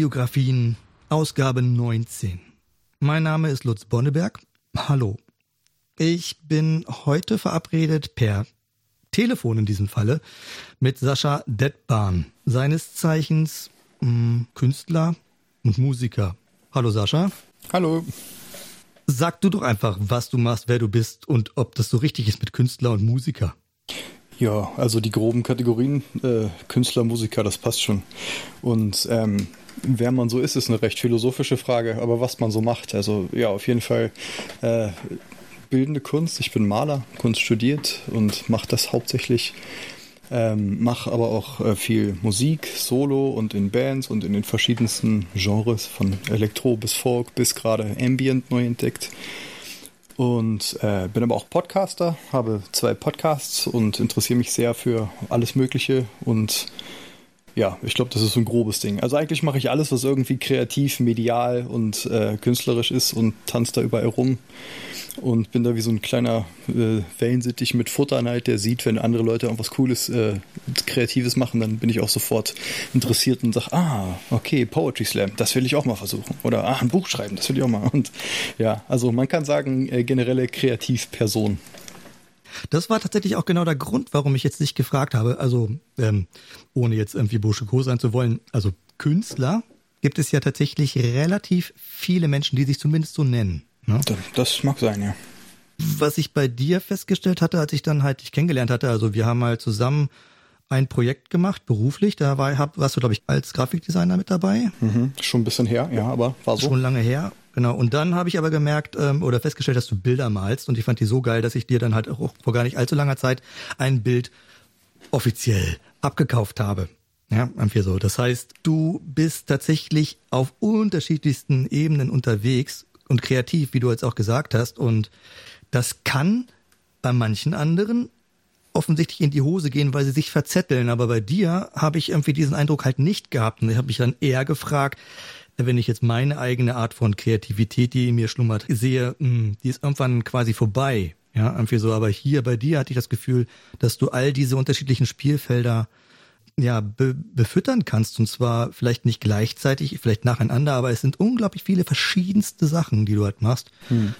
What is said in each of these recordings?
Kids-Biografien, Ausgabe 19. Mein Name ist Lutz Bonneberg. Hallo. Ich bin heute verabredet per Telefon in diesem Falle mit Sascha Detbahn, seines Zeichens mh, hm, Künstler und Musiker. Hallo Sascha. Hallo. Sag du doch einfach, was du machst, wer du bist und ob das so richtig ist mit Künstler und Musiker. Ja, also die groben Kategorien, äh, Künstler, Musiker, das passt schon. Und ähm, wer man so ist, ist eine recht philosophische Frage, aber was man so macht. Also ja, auf jeden Fall äh, bildende Kunst. Ich bin Maler, Kunst studiert und mache das hauptsächlich. Ähm, mache aber auch äh, viel Musik, Solo und in Bands und in den verschiedensten Genres, von Elektro bis Folk bis gerade Ambient neu entdeckt. Und äh, bin aber auch Podcaster, habe zwei Podcasts und interessiere mich sehr für alles Mögliche und ja, ich glaube, das ist so ein grobes Ding. Also eigentlich mache ich alles, was irgendwie kreativ, medial und äh, künstlerisch ist und tanze da überall rum und bin da wie so ein kleiner äh, Wellensittich mit Futterneid, der sieht, wenn andere Leute irgendwas Cooles, äh, Kreatives machen, dann bin ich auch sofort interessiert und sage, ah, okay, Poetry Slam, das will ich auch mal versuchen. Oder ah, ein Buch schreiben, das will ich auch mal. Und ja, also man kann sagen, äh, generelle Kreativperson. Das war tatsächlich auch genau der Grund, warum ich jetzt nicht gefragt habe. Also, ähm, ohne jetzt irgendwie Burschiko sein zu wollen, also Künstler gibt es ja tatsächlich relativ viele Menschen, die sich zumindest so nennen. Ne? Das, das mag sein, ja. Was ich bei dir festgestellt hatte, als ich dann halt dich kennengelernt hatte, also wir haben halt zusammen ein Projekt gemacht, beruflich. Da war, hab, warst du, glaube ich, als Grafikdesigner mit dabei. Mhm, schon ein bisschen her, ja, aber war so. Schon lange her. Genau, und dann habe ich aber gemerkt ähm, oder festgestellt, dass du Bilder malst und ich fand die so geil, dass ich dir dann halt auch vor gar nicht allzu langer Zeit ein Bild offiziell abgekauft habe. Ja, einfach so. Das heißt, du bist tatsächlich auf unterschiedlichsten Ebenen unterwegs und kreativ, wie du jetzt auch gesagt hast. Und das kann bei manchen anderen offensichtlich in die Hose gehen, weil sie sich verzetteln. Aber bei dir habe ich irgendwie diesen Eindruck halt nicht gehabt. Und ich habe mich dann eher gefragt, wenn ich jetzt meine eigene Art von Kreativität, die in mir schlummert, sehe, mh, hm, die ist irgendwann quasi vorbei. Ja, irgendwie so. Aber hier bei dir hatte ich das Gefühl, dass du all diese unterschiedlichen Spielfelder ja, be befüttern kannst. Und zwar vielleicht nicht gleichzeitig, vielleicht nacheinander, aber es sind unglaublich viele verschiedenste Sachen, die du halt machst. Hm.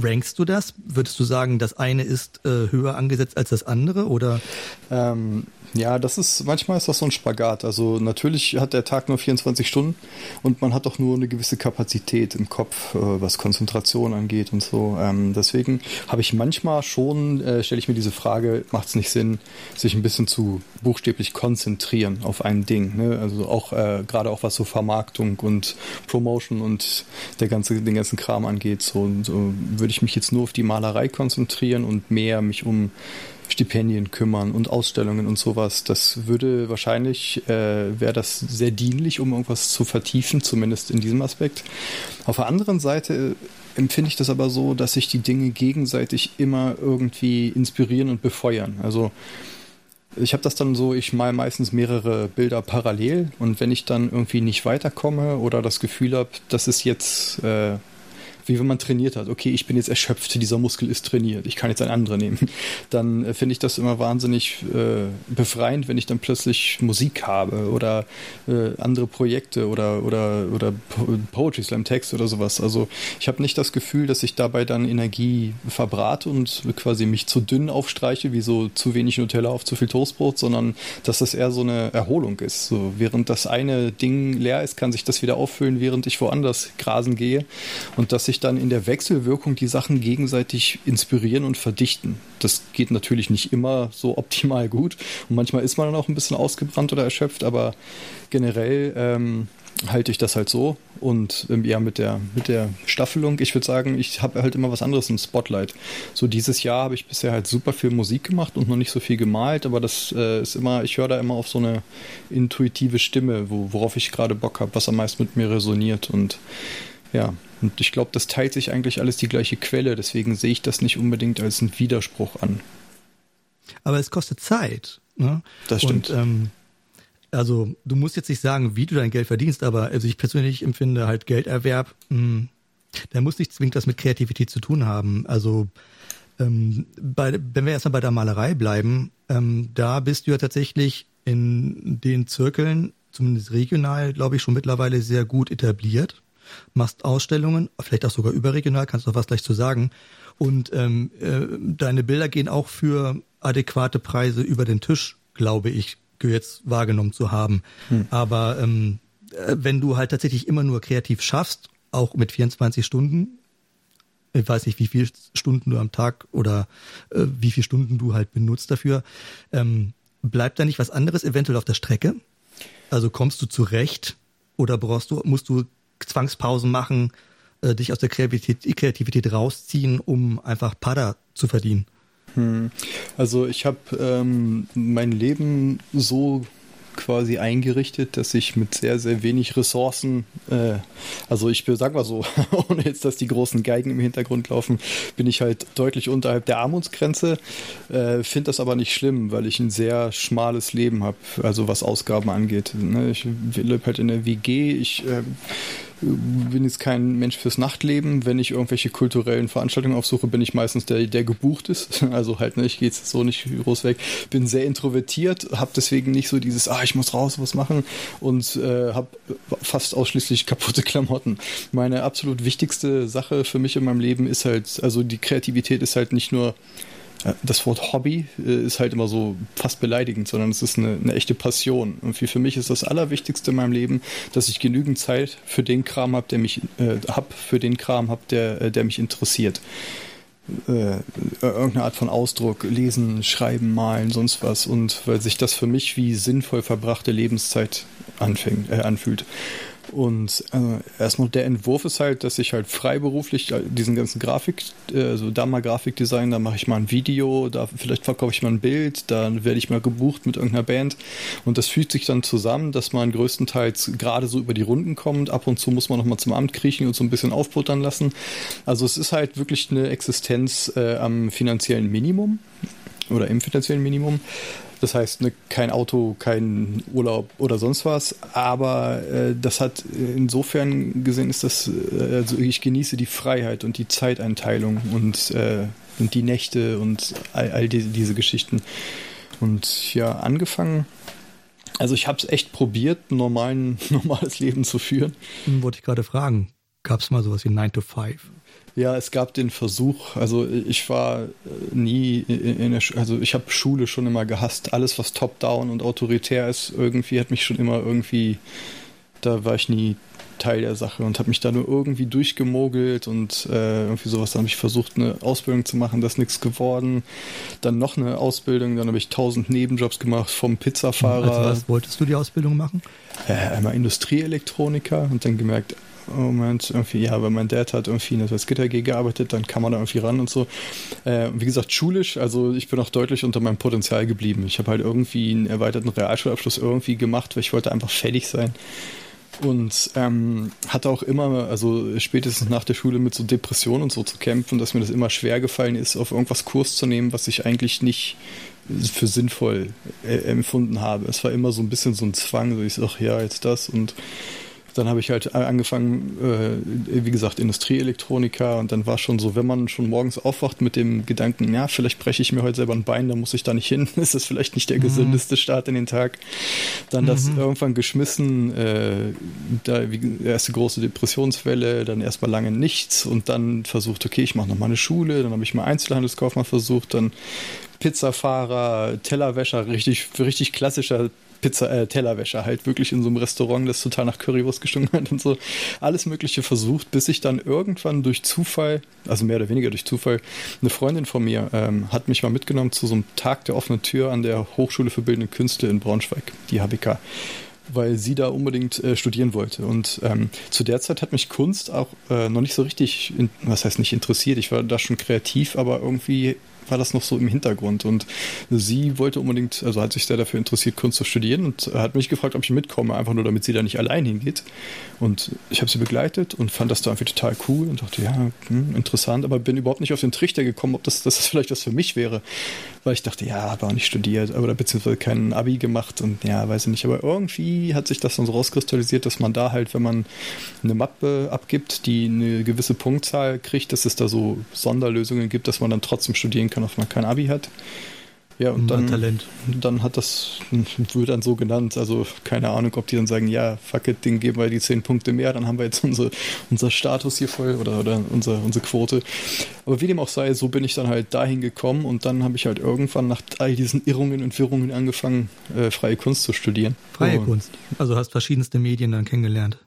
Rankst du das? Würdest du sagen, das eine ist äh, höher angesetzt als das andere? Oder? Ähm, ja, das ist, manchmal ist das so ein Spagat. Also natürlich hat der Tag nur 24 Stunden und man hat doch nur eine gewisse Kapazität im Kopf, äh, was Konzentration angeht und so. Ähm, deswegen habe ich manchmal schon, äh, stelle ich mir diese Frage, macht es nicht Sinn, sich ein bisschen zu buchstäblich konzentrieren auf ein Ding. Ne? Also auch äh, gerade auch was so Vermarktung und Promotion und der ganze, den ganzen Kram angeht. So, so würde ich mich jetzt nur auf die Malerei konzentrieren und mehr mich um Stipendien kümmern und Ausstellungen und sowas. Das würde wahrscheinlich, äh, wäre das sehr dienlich, um irgendwas zu vertiefen, zumindest in diesem Aspekt. Auf der anderen Seite empfinde ich das aber so, dass sich die Dinge gegenseitig immer irgendwie inspirieren und befeuern. Also ich habe das dann so, ich mal meistens mehrere Bilder parallel und wenn ich dann irgendwie nicht weiterkomme oder das Gefühl habe, das ist jetzt äh, wie wenn man trainiert hat. Okay, ich bin jetzt erschöpft, dieser Muskel ist trainiert, ich kann jetzt einen anderen nehmen. Dann äh, finde ich das immer wahnsinnig äh, befreiend, wenn ich dann plötzlich Musik habe oder äh, andere Projekte oder, oder, oder Poetry Slam Text oder sowas. Also ich habe nicht das Gefühl, dass ich dabei dann Energie verbrate und quasi mich zu dünn aufstreiche, wie so zu wenig Nutella auf zu viel Toastbrot, sondern dass das eher so eine Erholung ist. So, während das eine Ding leer ist, kann sich das wieder auffüllen, während ich woanders grasen gehe und dass ich sich dann in der Wechselwirkung die Sachen gegenseitig inspirieren und verdichten. Das geht natürlich nicht immer so optimal gut und manchmal ist man dann auch ein bisschen ausgebrannt oder erschöpft, aber generell ähm, halte ich das halt so und ähm, ja mit der mit der Staffelung. Ich würde sagen, ich habe halt immer was anderes im Spotlight. So dieses Jahr habe ich bisher halt super viel Musik gemacht und noch nicht so viel gemalt, aber das äh, ist immer, ich höre da immer auf so eine intuitive Stimme, wo, worauf ich gerade Bock habe, was am meisten mit mir resoniert und ja, und ich glaube, das teilt sich eigentlich alles die gleiche Quelle, deswegen sehe ich das nicht unbedingt als einen Widerspruch an. Aber es kostet Zeit. Ne? Das stimmt. Und, ähm, also du musst jetzt nicht sagen, wie du dein Geld verdienst, aber also ich persönlich empfinde halt Gelderwerb, mh, hm, der muss nicht zwingend was mit Kreativität zu tun haben. Also ähm, bei, wenn wir erstmal bei der Malerei bleiben, ähm, da bist du ja tatsächlich in den Zirkeln zumindest regional, glaube ich, schon mittlerweile sehr gut etabliert. Machst Ausstellungen, vielleicht auch sogar überregional, kannst du was gleich zu sagen. Und ähm, äh, deine Bilder gehen auch für adäquate Preise über den Tisch, glaube ich, jetzt wahrgenommen zu haben. Hm. Aber ähm, äh, wenn du halt tatsächlich immer nur kreativ schaffst, auch mit 24 Stunden, ich weiß nicht, wie viele Stunden du am Tag oder äh, wie viele Stunden du halt benutzt dafür, ähm, bleibt da nicht was anderes eventuell auf der Strecke? Also kommst du zurecht oder brauchst du, musst du Zwangspausen machen, äh, dich aus der Kreativität, Kreativität rausziehen, um einfach Pada zu verdienen? Hm. Also ich habe ähm, mein Leben so quasi eingerichtet, dass ich mit sehr, sehr wenig Ressourcen, äh, also ich sag mal so, ohne jetzt, dass die großen Geigen im Hintergrund laufen, bin ich halt deutlich unterhalb der Armutsgrenze, äh, finde das aber nicht schlimm, weil ich ein sehr schmales Leben habe, also was Ausgaben angeht. Ne? Ich lebe halt in der WG, ich äh, bin jetzt kein Mensch fürs Nachtleben. Wenn ich irgendwelche kulturellen Veranstaltungen aufsuche, bin ich meistens der, der gebucht ist. Also halt, ne, ich gehe jetzt so nicht groß weg. Bin sehr introvertiert, habe deswegen nicht so dieses, ah, ich muss raus, was machen und äh, habe fast ausschließlich kaputte Klamotten. Meine absolut wichtigste Sache für mich in meinem Leben ist halt, also die Kreativität ist halt nicht nur das Wort Hobby äh, ist halt immer so fast beleidigend, sondern es ist eine, eine, echte Passion. Und für mich ist das Allerwichtigste in meinem Leben, dass ich genügend Zeit für den Kram habe, der mich äh, hab, für den Kram habe, der, äh, der mich interessiert. Äh, irgendeine Art von Ausdruck, lesen, schreiben, malen, sonst was. Und weil sich das für mich wie sinnvoll verbrachte Lebenszeit anfängt, äh, anfühlt. Und äh, erstmal der Entwurf ist halt, dass ich halt freiberuflich äh, diesen ganzen Grafik, äh, also da mal Grafikdesign, da mache ich mal ein Video, da vielleicht verkaufe ich mal ein Bild, dann werde ich mal gebucht mit irgendeiner Band und das fügt sich dann zusammen, dass man größtenteils gerade so über die Runden kommt. Ab und zu muss man nochmal zum Amt kriechen und so ein bisschen aufbuttern lassen. Also es ist halt wirklich eine Existenz äh, am finanziellen Minimum oder im finanziellen Minimum. Das heißt, ne, kein Auto, kein Urlaub oder sonst was. Aber äh, das hat insofern gesehen, ist das, äh, also ich genieße die Freiheit und die Zeiteinteilung und, äh, und die Nächte und all, all diese, diese Geschichten. Und ja, angefangen. Also ich habe es echt probiert, ein normalen, normales Leben zu führen. Wollte ich gerade fragen. Gab es mal sowas wie 9 to 5? Ja, es gab den Versuch, also ich war äh, nie in der, also ich habe Schule schon immer gehasst. Alles, was top-down und autoritär ist, irgendwie hat mich schon immer irgendwie, da war ich nie Teil der Sache und habe mich da nur irgendwie durchgemogelt und äh, irgendwie sowas. Dann habe ich versucht, eine Ausbildung zu machen, das ist nichts geworden. Dann noch eine Ausbildung, dann habe ich tausend Nebenjobs gemacht, vom Pizzafahrer. Also was wolltest du die Ausbildung machen? Äh, einmal Industrieelektroniker und dann gemerkt, Moment, irgendwie, ja, weil mein Dad hat irgendwie in der Salzgitter AG gearbeitet, dann kann man da irgendwie ran und so. Äh, wie gesagt, schulisch, also ich bin auch deutlich unter meinem Potenzial geblieben. Ich habe halt irgendwie einen erweiterten Realschulabschluss irgendwie gemacht, weil ich wollte einfach fertig sein. Und ähm, hatte auch immer, also spätestens nach der Schule mit so Depressionen und so zu kämpfen, dass mir das immer schwer gefallen ist, auf irgendwas Kurs zu nehmen, was ich eigentlich nicht für sinnvoll äh, empfunden habe. Es war immer so ein bisschen so ein Zwang, so ich sag, ja, jetzt das und dann habe ich halt angefangen, äh, wie gesagt, Industrieelektroniker und dann war schon so, wenn man schon morgens aufwacht mit dem Gedanken, ja, vielleicht breche ich mir heute selber ein Bein, dann muss ich da nicht hin, ist das vielleicht nicht der mhm. gesündeste Start in den Tag. Dann mhm. das irgendwann geschmissen, äh, da wie, erste große Depressionswelle, dann erstmal lange nichts und dann versucht, okay, ich mache nochmal eine Schule, dann habe ich mal Einzelhandelskaufmann versucht, dann Pizzafahrer, Tellerwäscher, richtig, richtig klassischer Pizza, äh, Tellerwäscher halt wirklich in so einem Restaurant, das total nach Currywurst gestunken hat und so alles Mögliche versucht, bis ich dann irgendwann durch Zufall, also mehr oder weniger durch Zufall, eine Freundin von mir ähm, hat mich mal mitgenommen zu so einem Tag der offenen Tür an der Hochschule für Bildende Künste in Braunschweig, die HBK weil sie da unbedingt äh, studieren wollte. Und ähm, zu der Zeit hat mich Kunst auch äh, noch nicht so richtig, in, was heißt nicht interessiert, ich war da schon kreativ, aber irgendwie war das noch so im Hintergrund. Und sie wollte unbedingt, also hat sich sehr dafür interessiert, Kunst zu studieren und hat mich gefragt, ob ich mitkomme, einfach nur damit sie da nicht allein hingeht. Und ich habe sie begleitet und fand das da irgendwie total cool und dachte, ja, hm, interessant, aber bin überhaupt nicht auf den Trichter gekommen, ob das, dass das vielleicht was für mich wäre. Weil ich dachte, ja, habe auch nicht studiert oder beziehungsweise kein Abi gemacht und ja, weiß ich nicht. Aber irgendwie hat sich das dann so rauskristallisiert, dass man da halt, wenn man eine Mappe abgibt, die eine gewisse Punktzahl kriegt, dass es da so Sonderlösungen gibt, dass man dann trotzdem studieren kann ob man kein Abi hat. Ja, und dann, Talent. dann hat das, wird dann so genannt. Also keine Ahnung, ob die dann sagen, ja, fuck it, Ding geben wir die zehn Punkte mehr, dann haben wir jetzt unsere, unser Status hier voll oder, oder unsere, unsere Quote. Aber wie dem auch sei, so bin ich dann halt dahin gekommen und dann habe ich halt irgendwann nach all diesen Irrungen und Wirrungen angefangen, äh, freie Kunst zu studieren. Freie und, Kunst. Also hast verschiedenste Medien dann kennengelernt.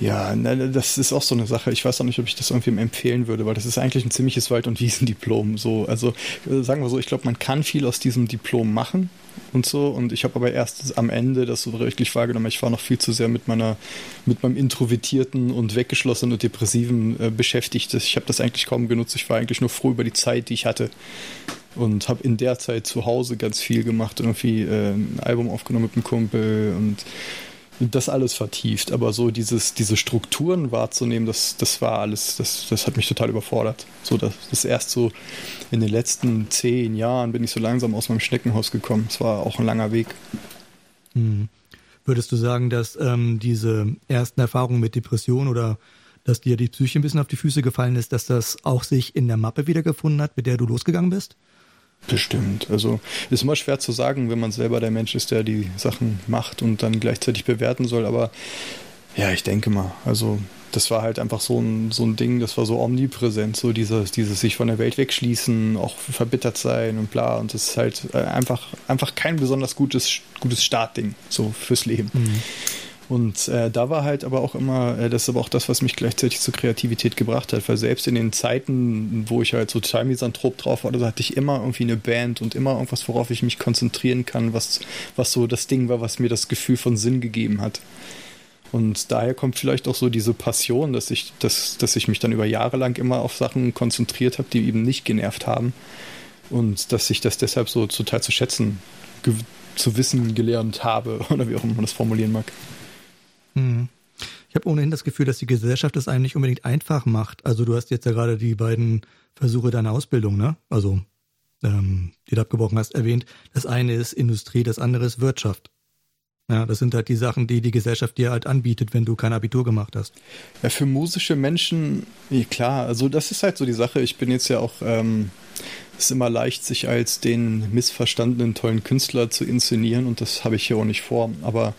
Ja, das ist auch so eine Sache. Ich weiß auch nicht, ob ich das irgendwem empfehlen würde, weil das ist eigentlich ein ziemliches Wald- und Wiesendiplom. So, also äh, sagen wir so, ich glaube, man kann viel aus diesem Diplom machen und so. Und ich habe aber erst am Ende das so wirklich wahrgenommen. Ich war noch viel zu sehr mit meiner, mit meinem introvertierten und weggeschlossenen und depressiven äh, beschäftigt. Ich habe das eigentlich kaum genutzt. Ich war eigentlich nur froh über die Zeit, die ich hatte und habe in der Zeit zu Hause ganz viel gemacht und irgendwie äh, ein Album aufgenommen mit einem Kumpel und das alles vertieft, aber so dieses, diese Strukturen wahrzunehmen, das, das war alles, das, das hat mich total überfordert. So, das, das erst so in den letzten zehn Jahren bin ich so langsam aus meinem Schneckenhaus gekommen. Es war auch ein langer Weg. Hm. Würdest du sagen, dass ähm, diese ersten Erfahrungen mit Depression oder dass dir die Psyche ein bisschen auf die Füße gefallen ist, dass das auch sich in der Mappe wiedergefunden hat, mit der du losgegangen bist? Bestimmt. Also ist immer schwer zu sagen, wenn man selber der Mensch ist, der die Sachen macht und dann gleichzeitig bewerten soll. Aber ja, ich denke mal. Also das war halt einfach so ein, so ein Ding, das war so omnipräsent, so dieses, dieses sich von der Welt wegschließen, auch verbittert sein und bla. Und das ist halt äh, einfach, einfach kein besonders gutes, gutes Startding so fürs Leben. Mhm. Und äh, da war halt aber auch immer, äh, das ist aber auch das, was mich gleichzeitig zur Kreativität gebracht hat, weil selbst in den Zeiten, wo ich halt so total misanthrop drauf war, da hatte ich immer irgendwie eine Band und immer irgendwas, worauf ich mich konzentrieren kann, was, was so das Ding war, was mir das Gefühl von Sinn gegeben hat. Und daher kommt vielleicht auch so diese Passion, dass ich, dass, dass ich mich dann über Jahre lang immer auf Sachen konzentriert habe, die eben nicht genervt haben. Und dass ich das deshalb so total zu schätzen, zu wissen gelernt habe, oder wie auch immer man das formulieren mag. Hm. Ich habe ohnehin das Gefühl, dass die Gesellschaft das einem nicht unbedingt einfach macht. Also du hast jetzt ja gerade die beiden Versuche deiner Ausbildung, ne? Also ähm, die du abgebrochen hast, erwähnt. Das eine ist Industrie, das andere ist Wirtschaft. Ja, das sind halt die Sachen, die die Gesellschaft dir halt anbietet, wenn du kein Abitur gemacht hast. Ja, für musische Menschen, ja, klar, also das ist halt so die Sache. Ich bin jetzt ja auch, ähm, es ist immer leicht, sich als den missverstandenen tollen Künstler zu inszenieren und das habe ich hier auch nicht vor. Aber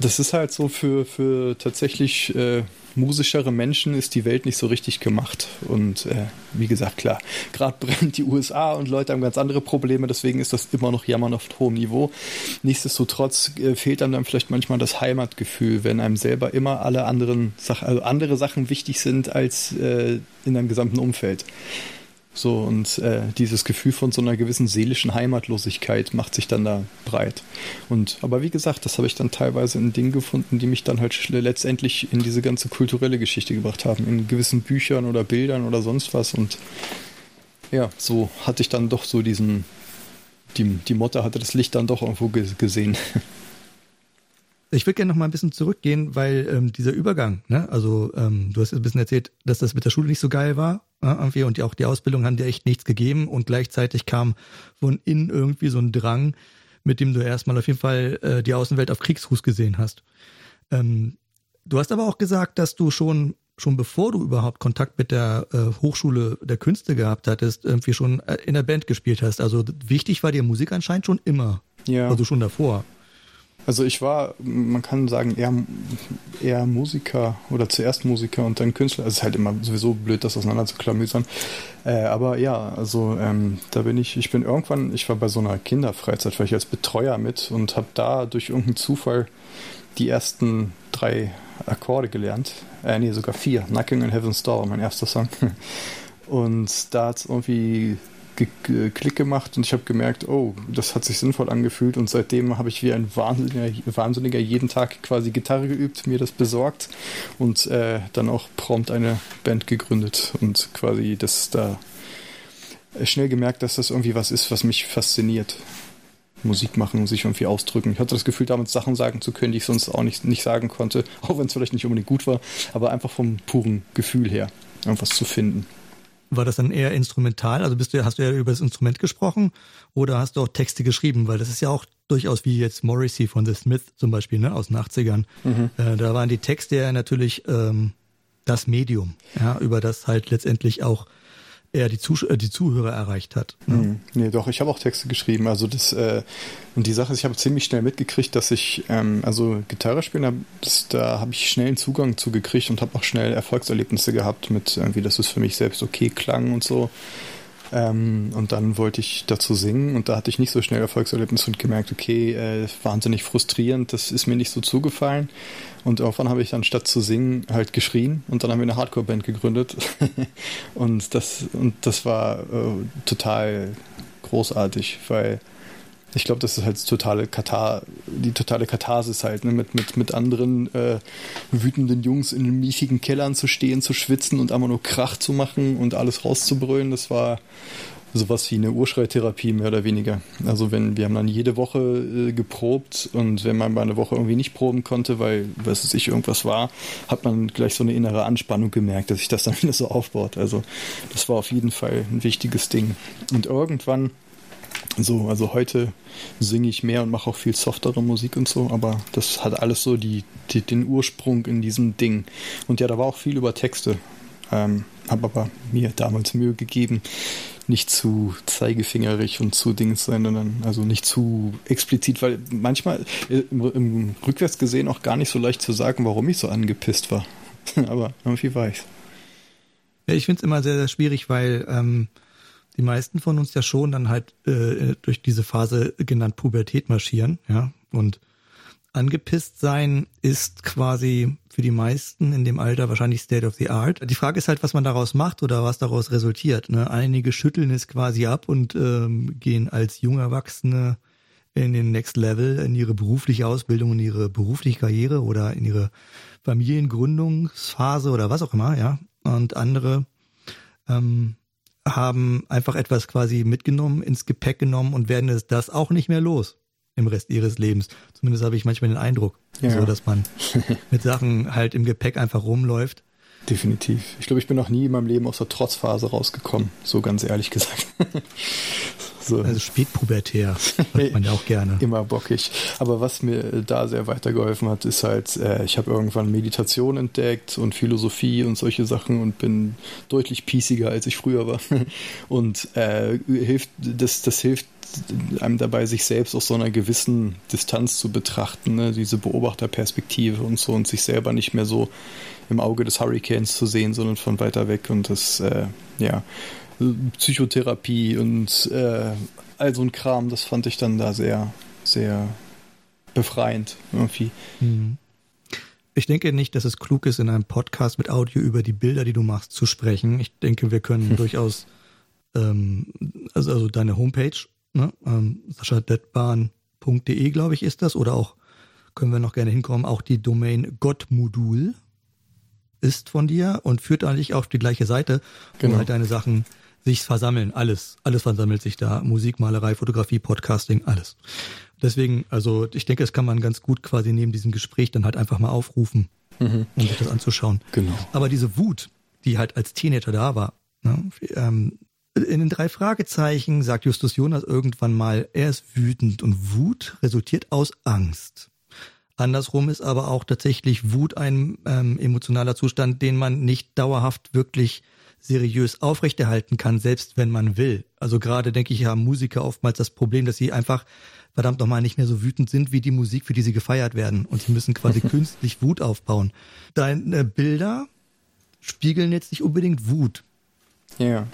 das ist halt so für, für tatsächlich äh, musischere Menschen ist die Welt nicht so richtig gemacht. Und äh, wie gesagt, klar, gerade brennt die USA und Leute haben ganz andere Probleme, deswegen ist das immer noch Jammern auf hohem Niveau. Nichtsdestotrotz äh, fehlt einem dann vielleicht manchmal das Heimatgefühl, wenn einem selber immer alle anderen Sachen, also andere Sachen wichtig sind als äh, in deinem gesamten Umfeld. So, und äh, dieses Gefühl von so einer gewissen seelischen Heimatlosigkeit macht sich dann da breit. Und, aber wie gesagt, das habe ich dann teilweise in Dingen gefunden, die mich dann halt letztendlich in diese ganze kulturelle Geschichte gebracht haben, in gewissen Büchern oder Bildern oder sonst was. Und ja, so hatte ich dann doch so diesen, die, die Motte hatte das Licht dann doch irgendwo gesehen. Ich würde gerne noch mal ein bisschen zurückgehen, weil ähm, dieser Übergang, ne, also ähm, du hast ein bisschen erzählt, dass das mit der Schule nicht so geil war, irgendwie und auch die Ausbildung haben dir echt nichts gegeben und gleichzeitig kam von innen irgendwie so ein Drang, mit dem du erstmal auf jeden Fall äh, die Außenwelt auf Kriegsfuß gesehen hast. Ähm, du hast aber auch gesagt, dass du schon schon bevor du überhaupt Kontakt mit der äh, Hochschule der Künste gehabt hattest, irgendwie schon äh, in der Band gespielt hast. Also wichtig war dir Musik anscheinend schon immer. Ja. Also schon davor. Also ich war, man kann sagen, eher, eher Musiker oder zuerst Musiker und dann Künstler. Also es ist halt immer sowieso blöd, das auseinander zu klamüsern. Äh, aber ja, also ähm, da bin ich, ich bin irgendwann, ich war bei so einer Kinderfreizeit, war ich als Betreuer mit und habe da durch irgendeinen Zufall die ersten drei Akkorde gelernt. Äh, nee, sogar vier. Knocking on Heaven's Door, mein erster Song. Und da hat es irgendwie Klick gemacht und ich habe gemerkt, oh, das hat sich sinnvoll angefühlt und seitdem habe ich wie ein Wahnsinniger, Wahnsinniger jeden Tag quasi Gitarre geübt, mir das besorgt und äh, dann auch prompt eine Band gegründet und quasi das da schnell gemerkt, dass das irgendwie was ist, was mich fasziniert. Musik machen und sich irgendwie ausdrücken. Ich hatte das Gefühl, damit Sachen sagen zu können, die ich sonst auch nicht, nicht sagen konnte, auch wenn es vielleicht nicht unbedingt gut war, aber einfach vom puren Gefühl her, irgendwas zu finden. War das dann eher instrumental? Also bist du, hast du ja über das Instrument gesprochen oder hast du auch Texte geschrieben? Weil das ist ja auch durchaus wie jetzt Morrissey von The Smith zum Beispiel, ne, aus den 80ern. Mhm. Äh, da waren die Texte ja natürlich ähm, das Medium, ja, über das halt letztendlich auch eher die, Zuh äh, die Zuhörer erreicht hat. Ne? Mhm. Nee, doch, ich habe auch Texte geschrieben. Also das, äh, und die Sache ist, ich habe ziemlich schnell mitgekriegt, dass ich, ähm, also Gitarre spielen, das, da habe ich schnell einen Zugang zu gekriegt und habe auch schnell Erfolgserlebnisse gehabt mit irgendwie, dass es für mich selbst okay klang und so. Ähm, und dann wollte ich dazu singen und da hatte ich nicht so schnell Erfolgserlebnis und gemerkt, okay, äh, wahnsinnig frustrierend, das ist mir nicht so zugefallen. Und irgendwann habe ich dann statt zu singen halt geschrien und dann haben wir eine Hardcore-Band gegründet. und das, und das war äh, total großartig, weil ich glaube, das ist halt totale Katar, die totale Katharsis halt, ne? mit, mit, mit anderen äh, wütenden Jungs in den miechigen Kellern zu stehen, zu schwitzen und einfach nur Krach zu machen und alles rauszubrüllen. Das war sowas wie eine Urschreitherapie mehr oder weniger. Also wenn wir haben dann jede Woche äh, geprobt und wenn man mal eine Woche irgendwie nicht proben konnte, weil was weiß ich irgendwas war, hat man gleich so eine innere Anspannung gemerkt, dass sich das dann wieder so aufbaut. Also das war auf jeden Fall ein wichtiges Ding. Und irgendwann so, also heute singe ich mehr und mache auch viel softere Musik und so, aber das hat alles so die, die den Ursprung in diesem Ding. Und ja, da war auch viel über Texte. Ähm, habe aber mir damals Mühe gegeben, nicht zu zeigefingerig und zu Dings sein, sondern also nicht zu explizit, weil manchmal äh, im, im rückwärts gesehen auch gar nicht so leicht zu sagen, warum ich so angepisst war. aber irgendwie war ich's. Ja, ich finde es immer sehr, sehr schwierig, weil ähm, die meisten von uns ja schon dann halt äh, durch diese Phase genannt Pubertät marschieren, ja. Und angepisst sein ist quasi für die meisten in dem Alter wahrscheinlich State of the Art. Die Frage ist halt, was man daraus macht oder was daraus resultiert. Ne? Einige schütteln es quasi ab und ähm, gehen als junge Erwachsene in den Next Level, in ihre berufliche Ausbildung, in ihre berufliche Karriere oder in ihre Familiengründungsphase oder was auch immer, ja. Und andere ähm, haben einfach etwas quasi mitgenommen, ins Gepäck genommen und werden es das auch nicht mehr los im Rest ihres Lebens. Zumindest habe ich manchmal den Eindruck, ja. so dass man mit Sachen halt im Gepäck einfach rumläuft. Definitiv. Ich glaube, ich bin noch nie in meinem Leben aus der Trotzphase rausgekommen, so ganz ehrlich gesagt. So. Also spätpubertär, macht man ja auch gerne. Immer bockig. Aber was mir da sehr weitergeholfen hat, ist halt, äh, ich habe irgendwann Meditation entdeckt und Philosophie und solche Sachen und bin deutlich piesiger, als ich früher war. Und äh, hilft, das, das hilft einem dabei, sich selbst aus so einer gewissen Distanz zu betrachten, ne? diese Beobachterperspektive und so und sich selber nicht mehr so im Auge des Hurricanes zu sehen, sondern von weiter weg und das, äh, ja, Psychotherapie und äh, all so ein Kram, das fand ich dann da sehr, sehr befreiend irgendwie. Mhm. Ich denke nicht, dass es klug ist, in einem Podcast mit Audio über die Bilder, die du machst, zu sprechen. Ich denke, wir können durchaus, ähm, also, also deine Homepage, ne, ähm, saschadetbahn.de, glaube ich, ist das, oder auch, können wir noch gerne hinkommen, auch die Domain Gottmodul ist von dir und führt eigentlich auf die gleiche Seite, wo genau. halt deine Sachen sich versammeln, alles, alles versammelt sich da. Musik, Malerei, Fotografie, Podcasting, alles. Deswegen, also ich denke, es kann man ganz gut quasi neben diesem Gespräch dann halt einfach mal aufrufen, mhm. um sich das anzuschauen. Genau. Aber diese Wut, die halt als Teenager da war, ne, ähm, in den drei Fragezeichen sagt Justus Jonas irgendwann mal, er ist wütend und Wut resultiert aus Angst. Andersrum ist aber auch tatsächlich Wut ein ähm, emotionaler Zustand, den man nicht dauerhaft wirklich seriös aufrechterhalten kann, selbst wenn man will. Also gerade denke ich, haben Musiker oftmals das Problem, dass sie einfach verdammt nochmal nicht mehr so wütend sind wie die Musik, für die sie gefeiert werden. Und sie müssen quasi künstlich Wut aufbauen. Deine Bilder spiegeln jetzt nicht unbedingt Wut. Ja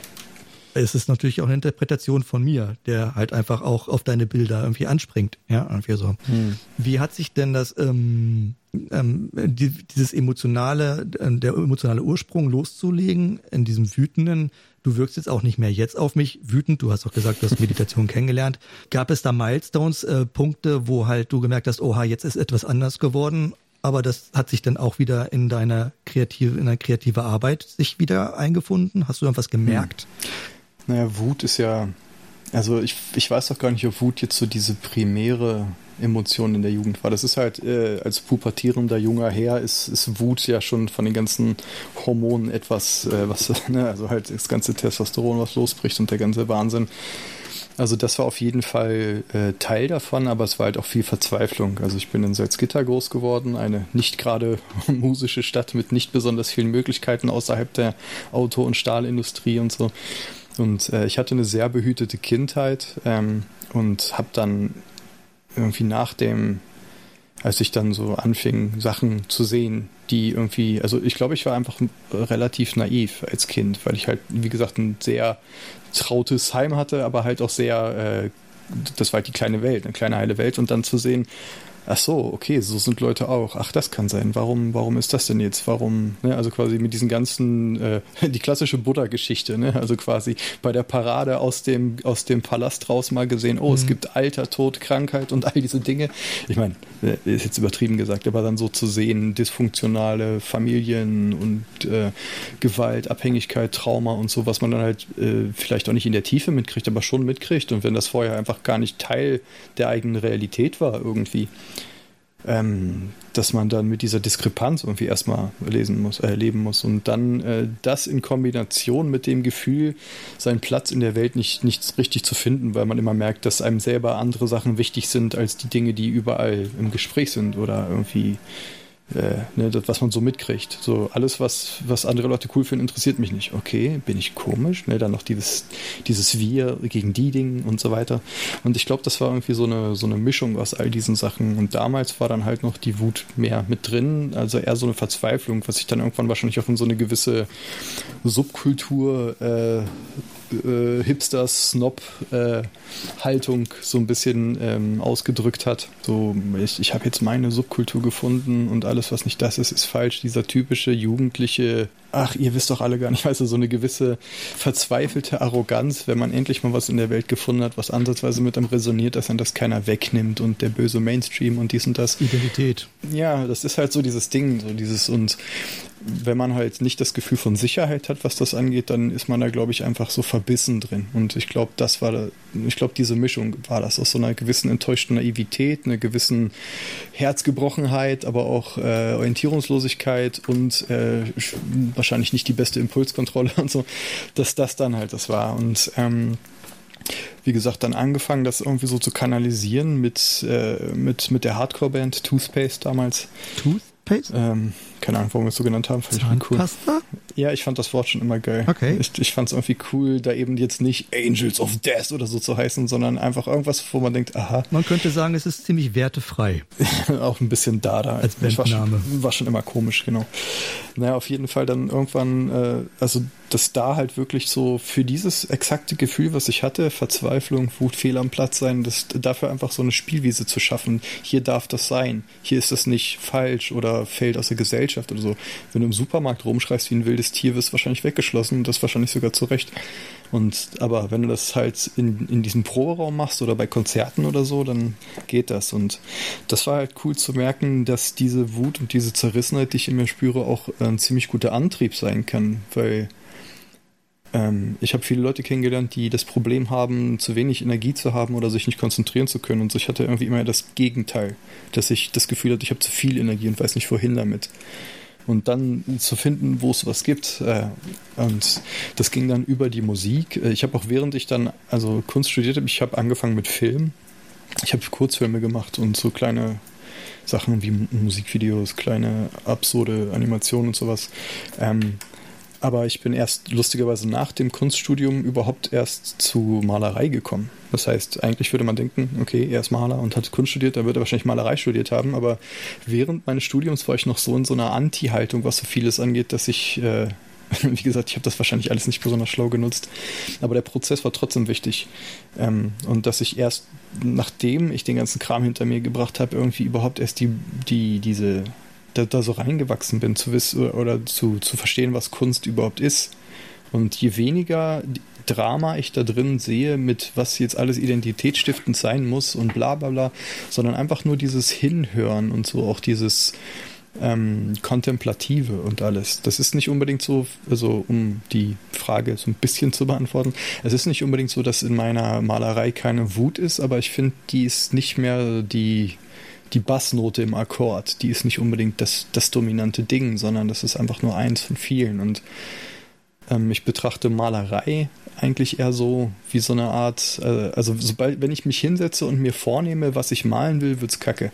es ist natürlich auch eine Interpretation von mir, der halt einfach auch auf deine Bilder irgendwie anspringt. Ja, irgendwie so. Hm. Wie hat sich denn das, ähm, ähm, die, dieses emotionale, äh, der emotionale Ursprung loszulegen in diesem wütenden, du wirkst jetzt auch nicht mehr jetzt auf mich wütend, du hast auch gesagt, du hast Meditation kennengelernt. Gab es da Milestones, äh, Punkte, wo halt du gemerkt hast, oha, jetzt ist etwas anders geworden aber das hat sich dann auch wieder in deiner kreative, in deiner kreative Arbeit sich wieder eingefunden. Hast du irgendwas gemerkt? Hm. Naja, Wut ist ja, also ich, ich weiß doch gar nicht, ob Wut jetzt so diese primäre Emotion in der Jugend war. Das ist halt, äh, als pubertierender junger Herr ist, ist Wut ja schon von den ganzen Hormonen etwas, äh, was, ne, also halt das ganze Testosteron, was losbricht und der ganze Wahnsinn. Also das war auf jeden Fall äh, Teil davon, aber es war halt auch viel Verzweiflung. Also ich bin in Salzgitter groß geworden, eine nicht gerade musische Stadt mit nicht besonders vielen Möglichkeiten außerhalb der Auto- und Stahlindustrie und so. Und äh, ich hatte eine sehr behütete Kindheit ähm, und habe dann irgendwie nach dem, als ich dann so anfing, Sachen zu sehen, die irgendwie, also ich glaube, ich war einfach relativ naiv als Kind, weil ich halt, wie gesagt, ein sehr trautes Heim hatte, aber halt auch sehr, äh, das war halt die kleine Welt, eine kleine heile Welt. Und dann zu sehen, ach so, okay, so sind Leute auch. Ach, das kann sein. Warum, warum ist das denn jetzt? Warum, ne? also quasi mit diesen ganzen, äh, die klassische Buddha-Geschichte, ne? also quasi bei der Parade aus dem, aus dem Palast raus mal gesehen, oh, mhm. es gibt Alter, Tod, Krankheit und all diese Dinge. Ich meine, äh, ist jetzt übertrieben gesagt, aber dann so zu sehen, dysfunktionale Familien und äh, Gewalt, Abhängigkeit, Trauma und so, was man dann halt äh, vielleicht auch nicht in der Tiefe mitkriegt, aber schon mitkriegt. Und wenn das vorher einfach gar nicht Teil der eigenen Realität war irgendwie, ähm, dass man dann mit dieser Diskrepanz irgendwie erstmal lesen muss, äh, muss. Und dann äh, das in Kombination mit dem Gefühl, seinen Platz in der Welt nicht, nicht richtig zu finden, weil man immer merkt, dass einem selber andere Sachen wichtig sind als die Dinge, die überall im Gespräch sind oder irgendwie äh, ne, das, was man so mitkriegt. So alles, was, was andere Leute cool finden, interessiert mich nicht. Okay, bin ich komisch? Ne, dann noch dieses, dieses Wir gegen die Dinge und so weiter. Und ich glaube, das war irgendwie so eine, so eine Mischung aus all diesen Sachen. Und damals war dann halt noch die Wut mehr mit drin, also eher so eine Verzweiflung, was sich dann irgendwann wahrscheinlich auch in so eine gewisse Subkultur äh, äh, Hipster-Snob-Haltung äh, so ein bisschen ähm, ausgedrückt hat. So, ich, ich habe jetzt meine Subkultur gefunden und alles, was nicht das ist, ist falsch. Dieser typische jugendliche, ach, ihr wisst doch alle gar nicht, weißt du, so eine gewisse verzweifelte Arroganz, wenn man endlich mal was in der Welt gefunden hat, was ansatzweise mit einem resoniert, dass dann das keiner wegnimmt und der böse Mainstream und dies und das. Identität. Ja, das ist halt so dieses Ding, so dieses und wenn man halt nicht das Gefühl von Sicherheit hat, was das angeht, dann ist man da, glaube ich, einfach so verbissen drin. Und ich glaube, das war, ich glaube, diese Mischung war das aus so einer gewissen enttäuschten Naivität, einer gewissen Herzgebrochenheit, aber auch äh, Orientierungslosigkeit und äh, wahrscheinlich nicht die beste Impulskontrolle und so, dass das dann halt das war. Und ähm, wie gesagt, dann angefangen, das irgendwie so zu kanalisieren mit, äh, mit, mit der Hardcore-Band Toothpaste damals. Toothpaste? Ähm, keine Ahnung, warum wir es so genannt haben. Fand ich cool. Ja, ich fand das Wort schon immer geil. Okay. Ich, ich fand es irgendwie cool, da eben jetzt nicht Angels of Death oder so zu heißen, sondern einfach irgendwas, wo man denkt, aha. Man könnte sagen, es ist ziemlich wertefrei. auch ein bisschen Dada. Als Bandname. War schon, war schon immer komisch, genau. Naja, auf jeden Fall dann irgendwann, äh, also dass da halt wirklich so für dieses exakte Gefühl, was ich hatte, Verzweiflung, Wut, Fehl am Platz sein, das, dafür einfach so eine Spielwiese zu schaffen. Hier darf das sein. Hier ist das nicht falsch oder fällt aus der Gesellschaft oder so. Wenn du im Supermarkt rumschreist wie ein wildes Tier, wirst wahrscheinlich weggeschlossen das wahrscheinlich sogar zurecht. Und aber wenn du das halt in, in diesem Proberaum machst oder bei Konzerten oder so, dann geht das. Und das war halt cool zu merken, dass diese Wut und diese Zerrissenheit, die ich in mir spüre, auch ein ziemlich guter Antrieb sein kann, weil ähm, ich habe viele Leute kennengelernt, die das Problem haben, zu wenig Energie zu haben oder sich nicht konzentrieren zu können. Und ich hatte irgendwie immer das Gegenteil, dass ich das Gefühl hatte, ich habe zu viel Energie und weiß nicht wohin damit und dann zu finden, wo es was gibt. Äh, und das ging dann über die Musik. Äh, ich habe auch während ich dann also Kunst studiert habe, ich habe angefangen mit Film. Ich habe Kurzfilme gemacht und so kleine Sachen wie Musikvideos, kleine absurde Animationen und sowas. Ähm, aber ich bin erst lustigerweise nach dem Kunststudium überhaupt erst zu Malerei gekommen. Das heißt, eigentlich würde man denken, okay, er ist Maler und hat Kunst studiert, dann wird er wahrscheinlich Malerei studiert haben. Aber während meines Studiums war ich noch so in so einer Anti-Haltung, was so vieles angeht, dass ich, äh, wie gesagt, ich habe das wahrscheinlich alles nicht besonders schlau genutzt. Aber der Prozess war trotzdem wichtig. Ähm, und dass ich erst, nachdem ich den ganzen Kram hinter mir gebracht habe, irgendwie überhaupt erst die, die, diese da, da so reingewachsen bin, zu wissen oder zu, zu verstehen, was Kunst überhaupt ist. Und je weniger Drama ich da drin sehe, mit was jetzt alles identitätsstiftend sein muss und bla bla bla, sondern einfach nur dieses Hinhören und so auch dieses ähm, Kontemplative und alles. Das ist nicht unbedingt so, also um die Frage so ein bisschen zu beantworten, es ist nicht unbedingt so, dass in meiner Malerei keine Wut ist, aber ich finde, die ist nicht mehr die die Bassnote im Akkord, die ist nicht unbedingt das, das dominante Ding, sondern das ist einfach nur eins von vielen. Und Ähm, ich betrachte Malerei eigentlich eher so wie so eine Art, äh, also sobald, wenn ich mich hinsetze und mir vornehme, was ich malen will, wird's kacke.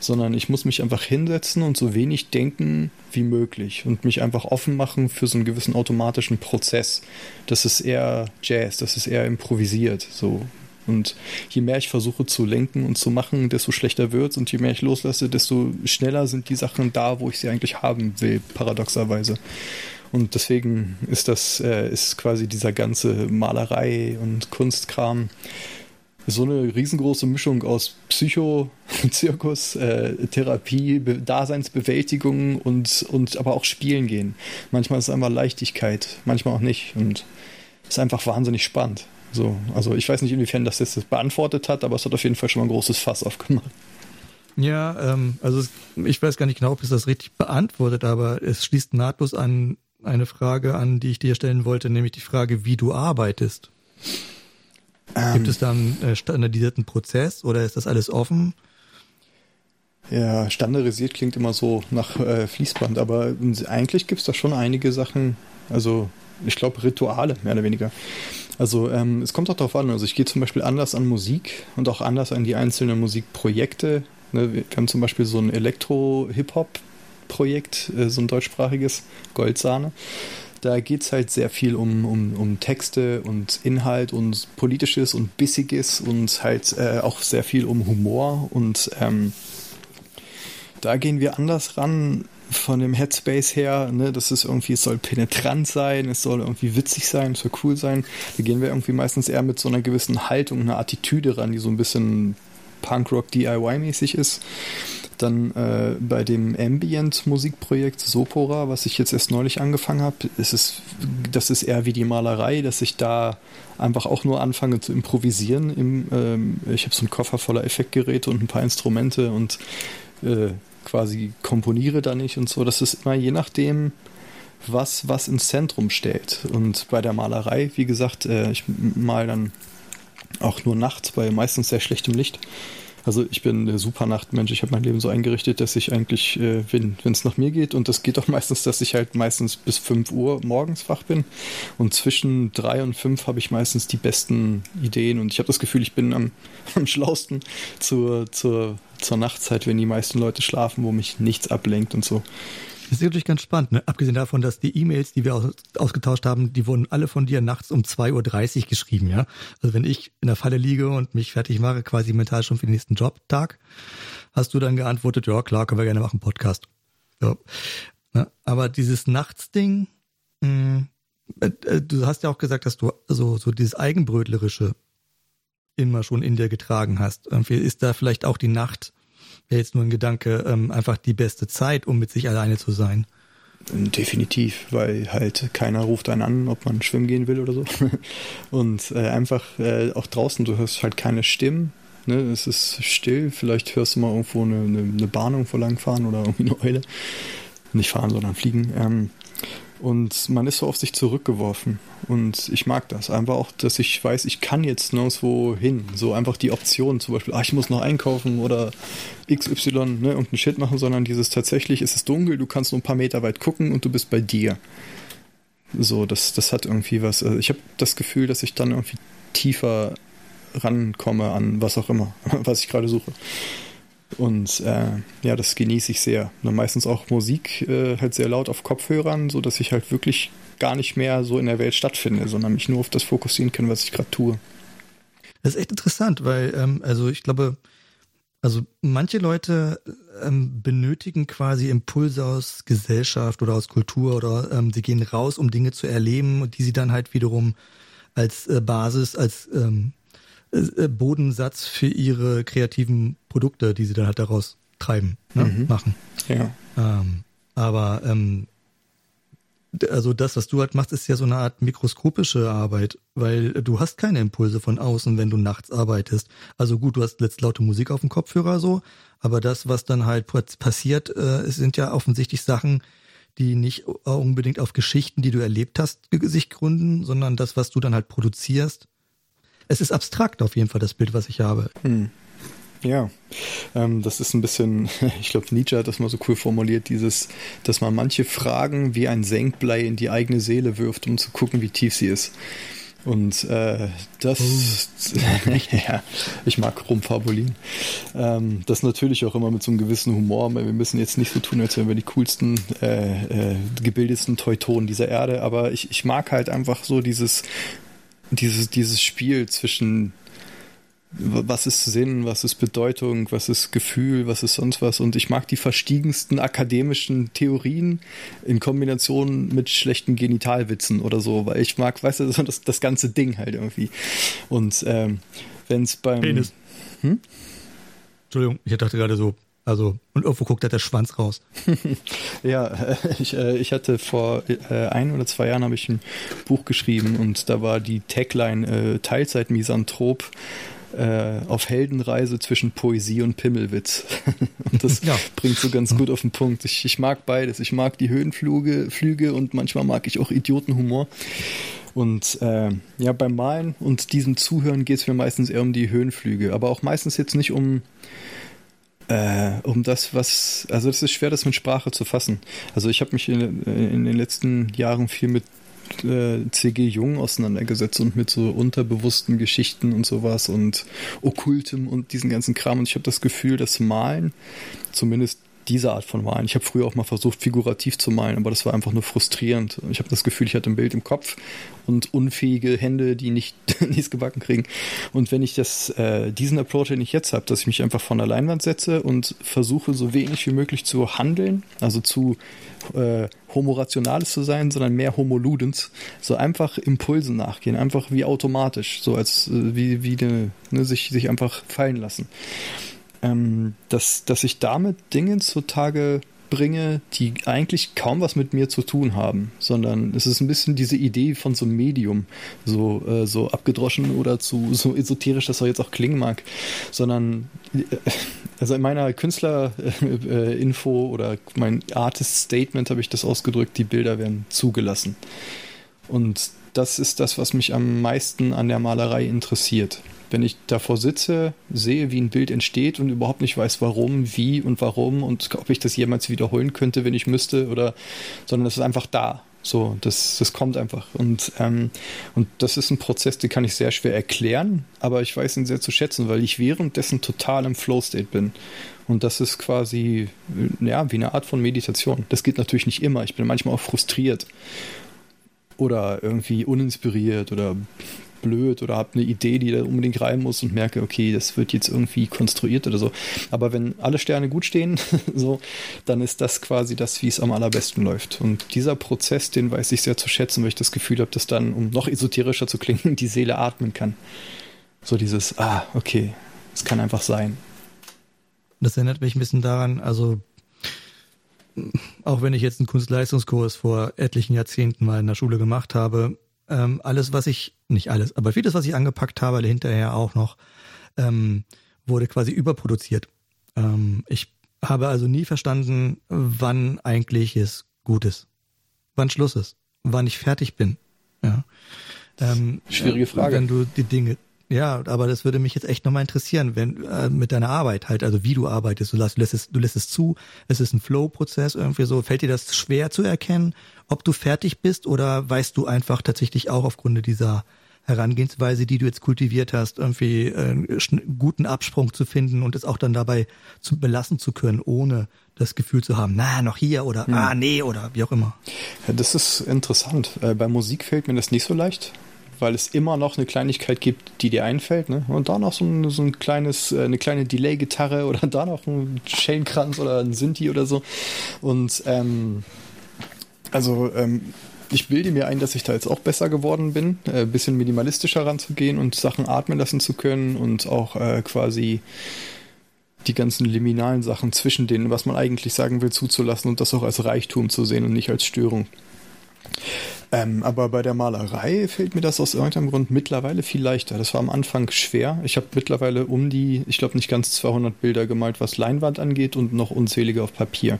Sondern ich muss mich einfach hinsetzen und so wenig denken wie möglich und mich einfach offen machen für so einen gewissen automatischen Prozess. Das ist eher Jazz, das ist eher improvisiert, so. Und je mehr ich versuche zu lenken und zu machen, desto schlechter wird's. Und je mehr ich loslasse, desto schneller sind die Sachen da, wo ich sie eigentlich haben will, paradoxerweise. Und deswegen ist das, äh, ist quasi dieser ganze Malerei und Kunstkram so eine riesengroße Mischung aus Psycho, Zirkus, äh, Therapie, Be Daseinsbewältigung und, und aber auch Spielen gehen. Manchmal ist es einfach Leichtigkeit, manchmal auch nicht. Und ist einfach wahnsinnig spannend. So, also ich weiß nicht, inwiefern das jetzt das beantwortet hat, aber es hat auf jeden Fall schon mal ein großes Fass aufgemacht. Ja, ähm, also ich weiß gar nicht genau, ob es das richtig beantwortet, aber es schließt nahtlos an eine Frage an, die ich dir stellen wollte, nämlich die Frage, wie du arbeitest. Ähm, Gibt es da einen äh, standardisierten Prozess oder ist das alles offen? Ja, standardisiert klingt immer so nach äh, Fließband, aber eigentlich gibt es da schon einige Sachen, also ich glaube Rituale, mehr oder weniger. Also ähm, es kommt auch darauf an, also ich gehe zum Beispiel anders an Musik und auch anders an die einzelnen Musikprojekte. Ne, wir haben zum Beispiel so ein Elektro-Hip-Hop Projekt, äh, so ein deutschsprachiges, Goldsahne. Da geht es halt sehr viel um, um, um Texte und Inhalt und Politisches und Bissiges und halt äh, auch sehr viel um Humor und ähm, da gehen wir anders ran von dem Headspace her, ne, das ist irgendwie, es soll penetrant sein, es soll irgendwie witzig sein, es soll cool sein. Da gehen wir irgendwie meistens eher mit so einer gewissen Haltung, einer Attitüde ran, die so ein bisschen Punkrock DIY-mäßig ist. Dann äh, bei dem Ambient-Musikprojekt Sopora, was ich jetzt erst neulich angefangen habe, ist es, das ist eher wie die Malerei, dass ich da einfach auch nur anfange zu improvisieren. Im, ähm, ich habe so einen Koffer voller Effektgeräte und ein paar Instrumente und äh, quasi komponiere da nicht und so. Das ist immer je nachdem, was was ins Zentrum stellt. Und bei der Malerei, wie gesagt, äh, ich mal dann auch nur nachts bei meistens sehr schlechtem Licht. Also ich bin der Supernachtmensch. Ich habe mein Leben so eingerichtet, dass ich eigentlich, äh, wenn es nach mir geht, und das geht auch meistens, dass ich halt meistens bis 5 Uhr morgens wach bin. Und zwischen 3 und 5 habe ich meistens die besten Ideen. Und ich habe das Gefühl, ich bin am, am schlausten zur, zur, zur Nachtzeit, wenn die meisten Leute schlafen, wo mich nichts ablenkt und so. Das ist natürlich ganz spannend, ne? abgesehen davon, dass die E-Mails, die wir aus, ausgetauscht haben, die wurden alle von dir nachts um 2.30 Uhr geschrieben, ja. Also wenn ich in der Falle liege und mich fertig mache, quasi mental schon für den nächsten Jobtag, hast du dann geantwortet, ja klar, können wir gerne machen, Podcast. Ja. Ne? Aber dieses Nachtsding, mh, äh, äh, du hast ja auch gesagt, dass du so, so dieses Eigenbrötlerische immer schon in dir getragen hast. Irgendwie ist da vielleicht auch die Nacht wäre jetzt nur ein Gedanke, ähm, einfach die beste Zeit, um mit sich alleine zu sein. Definitiv, weil halt keiner ruft einen an, ob man schwimmen gehen will oder so. Und äh, einfach äh, auch draußen, du hörst halt keine Stimmen. Ne? Es ist still, vielleicht hörst du mal irgendwo eine, eine, eine Bahn irgendwo langfahren oder irgendwie eine Eule. Nicht fahren, sondern fliegen. Ähm, und man ist so auf sich zurückgeworfen. Und ich mag das. Einfach auch, dass ich weiß, ich kann jetzt nirgendwo hin. So einfach die Option, zum Beispiel, ah, ich muss noch einkaufen oder XY, ne, irgendeinen Shit machen, sondern dieses tatsächlich, ist es dunkel, du kannst nur ein paar Meter weit gucken und du bist bei dir. So, das, das hat irgendwie was. Also ich habe das Gefühl, dass ich dann irgendwie tiefer rankomme an was auch immer, was ich gerade suche. Und äh, ja, das genieße ich sehr. Und meistens auch Musik äh, halt sehr laut auf Kopfhörern, so dass ich halt wirklich gar nicht mehr so in der Welt stattfinde, sondern mich nur auf das fokussieren kann, was ich gerade tue. Das ist echt interessant, weil ähm, also ich glaube, also manche Leute ähm, benötigen quasi Impulse aus Gesellschaft oder aus Kultur oder ähm, sie gehen raus, um Dinge zu erleben, die sie dann halt wiederum als äh, Basis, als ähm, äh, Bodensatz für ihre kreativen Produkte, die sie dann halt daraus treiben, ne, mhm. machen. Ja. Ähm, aber ähm, also das, was du halt machst, ist ja so eine Art mikroskopische Arbeit, weil du hast keine Impulse von außen, wenn du nachts arbeitest. Also gut, du hast letzt laute Musik auf dem Kopfhörer so, aber das, was dann halt passiert, äh, sind ja offensichtlich Sachen, die nicht unbedingt auf Geschichten, die du erlebt hast, sich gründen, sondern das, was du dann halt produzierst, es ist abstrakt auf jeden Fall das Bild, was ich habe. Hm. Ja, ähm, das ist ein bisschen, ich glaube, Nietzsche hat das mal so cool formuliert, dieses, dass man manche Fragen wie ein Senkblei in die eigene Seele wirft, um zu gucken, wie tief sie ist. Und äh, das, oh. ja, ich mag rumfabulieren. Ähm, das natürlich auch immer mit so einem gewissen Humor, weil wir müssen jetzt nicht so tun, als wären wir die coolsten, äh, äh, gebildetsten Teutonen dieser Erde, aber ich, ich mag halt einfach so dieses, dieses, dieses Spiel zwischen was ist Sinn, was ist Bedeutung, was ist Gefühl, was ist sonst was. Und ich mag die verstiegensten akademischen Theorien in Kombination mit schlechten Genitalwitzen oder so, weil ich mag, weißt du, das, das ganze Ding halt irgendwie. Und ähm, wenn es beim. Penis. Hm? Entschuldigung, ich dachte gerade so, also, und irgendwo guckt da der Schwanz raus. ja, ich, äh, ich hatte vor äh, ein oder zwei Jahren habe ich ein Buch geschrieben und da war die Tagline äh, Teilzeit-Misanthrop äh, auf Heldenreise zwischen Poesie und Pimmelwitz. und das ja. bringt so ganz gut auf den Punkt. Ich, ich mag beides. Ich mag die Höhenflüge Flüge und manchmal mag ich auch Idiotenhumor. Und äh, ja, beim Malen und diesem Zuhören geht es mir meistens eher um die Höhenflüge, aber auch meistens jetzt nicht um äh, um das, was, also es ist schwer, das mit Sprache zu fassen. Also ich habe mich in, in, den letzten Jahren viel mit äh, C.G. Jung auseinandergesetzt und mit so unterbewussten Geschichten und sowas und Okkultem und diesen ganzen Kram. Und ich habe das Gefühl, das Malen, zumindest diese Art von Malen. Ich habe früher auch mal versucht, figurativ zu malen, aber das war einfach nur frustrierend. Ich habe das Gefühl, ich hatte ein Bild im Kopf und unfähige Hände, die nicht nichts gebacken kriegen. Und wenn ich das, äh, diesen Approach, den ich jetzt habe, dass ich mich einfach von der Leinwand setze und versuche, so wenig wie möglich zu handeln, also zu äh, homorationales zu sein, sondern mehr homoludens, so einfach Impulsen nachgehen, einfach wie automatisch, so als äh, wie, wie eine, ne, sich, sich einfach fallen lassen ähm, dass, dass ich damit Dinge zutage bringe, die eigentlich kaum was mit mir zu tun haben, sondern es ist ein bisschen diese Idee von so einem Medium, so, äh, so abgedroschen oder zu so esoterisch, dass er jetzt auch klingen mag, sondern äh, also in meiner Künstlerinfo äh, oder mein Artist Statement habe ich das ausgedrückt, die Bilder werden zugelassen. Und das ist das, was mich am meisten an der Malerei interessiert wenn ich davor sitze, sehe, wie ein Bild entsteht und überhaupt nicht weiß, warum, wie und warum und ob ich das jemals wiederholen könnte, wenn ich müsste oder, sondern es ist einfach da. So, das, das kommt einfach. Und, ähm, und das ist ein Prozess, den kann ich sehr schwer erklären, aber ich weiß ihn sehr zu schätzen, weil ich währenddessen total im Flow-State bin. Und das ist quasi, ja, wie eine Art von Meditation. Das geht natürlich nicht immer. Ich bin manchmal auch frustriert oder irgendwie uninspiriert oder blöd oder habe eine Idee, die da unbedingt rein muss und merke, okay, das wird jetzt irgendwie konstruiert oder so. Aber wenn alle Sterne gut stehen, so, dann ist das quasi das, wie es am allerbesten läuft. Und dieser Prozess, den weiß ich sehr zu schätzen, weil ich das Gefühl habe, dass dann, um noch esoterischer zu klingen, die Seele atmen kann. So dieses, ah, okay, es kann einfach sein. Das erinnert mich ein bisschen daran, also auch wenn ich jetzt einen Kunstleistungskurs vor etlichen Jahrzehnten mal in der Schule gemacht habe, ähm, alles, was ich, nicht alles, aber vieles, was ich angepackt habe, hinterher auch noch, ähm, wurde quasi überproduziert. Ähm, ich habe also nie verstanden, wann eigentlich es gut ist, wann Schluss ist, wann ich fertig bin. Ja. Ähm, Schwierige Frage. Wenn du die Dinge, ja, aber das würde mich jetzt echt nochmal interessieren, wenn äh, mit deiner Arbeit halt, also wie du arbeitest, du lässt, du lässt es, du lässt es zu, es ist ein Flow-Prozess irgendwie so. Fällt dir das schwer zu erkennen, ob du fertig bist oder weißt du einfach tatsächlich auch aufgrund dieser Herangehensweise, die du jetzt kultiviert hast, irgendwie äh, einen guten Absprung zu finden und es auch dann dabei zu belassen zu können, ohne das Gefühl zu haben, na, noch hier oder hm. ah, nee oder wie auch immer. Ja, das ist interessant. Äh, bei Musik fällt mir das nicht so leicht weil es immer noch eine Kleinigkeit gibt, die dir einfällt. Ne? Und da noch so ein, so ein kleines, äh, eine kleine Delay-Gitarre oder da noch ein Schellenkranz oder ein Sinti oder so. Und ähm, also ähm, ich bilde mir ein, dass ich da jetzt auch besser geworden bin, ein äh, bisschen minimalistischer ranzugehen und Sachen atmen lassen zu können und auch äh, quasi die ganzen liminalen Sachen zwischen denen, was man eigentlich sagen will, zuzulassen und das auch als Reichtum zu sehen und nicht als Störung. Ähm, aber bei der Malerei fällt mir das aus irgendeinem Grund mittlerweile viel leichter. Das war am Anfang schwer. Ich habe mittlerweile um die, ich glaube nicht ganz 200 Bilder gemalt, was Leinwand angeht und noch unzählige auf Papier.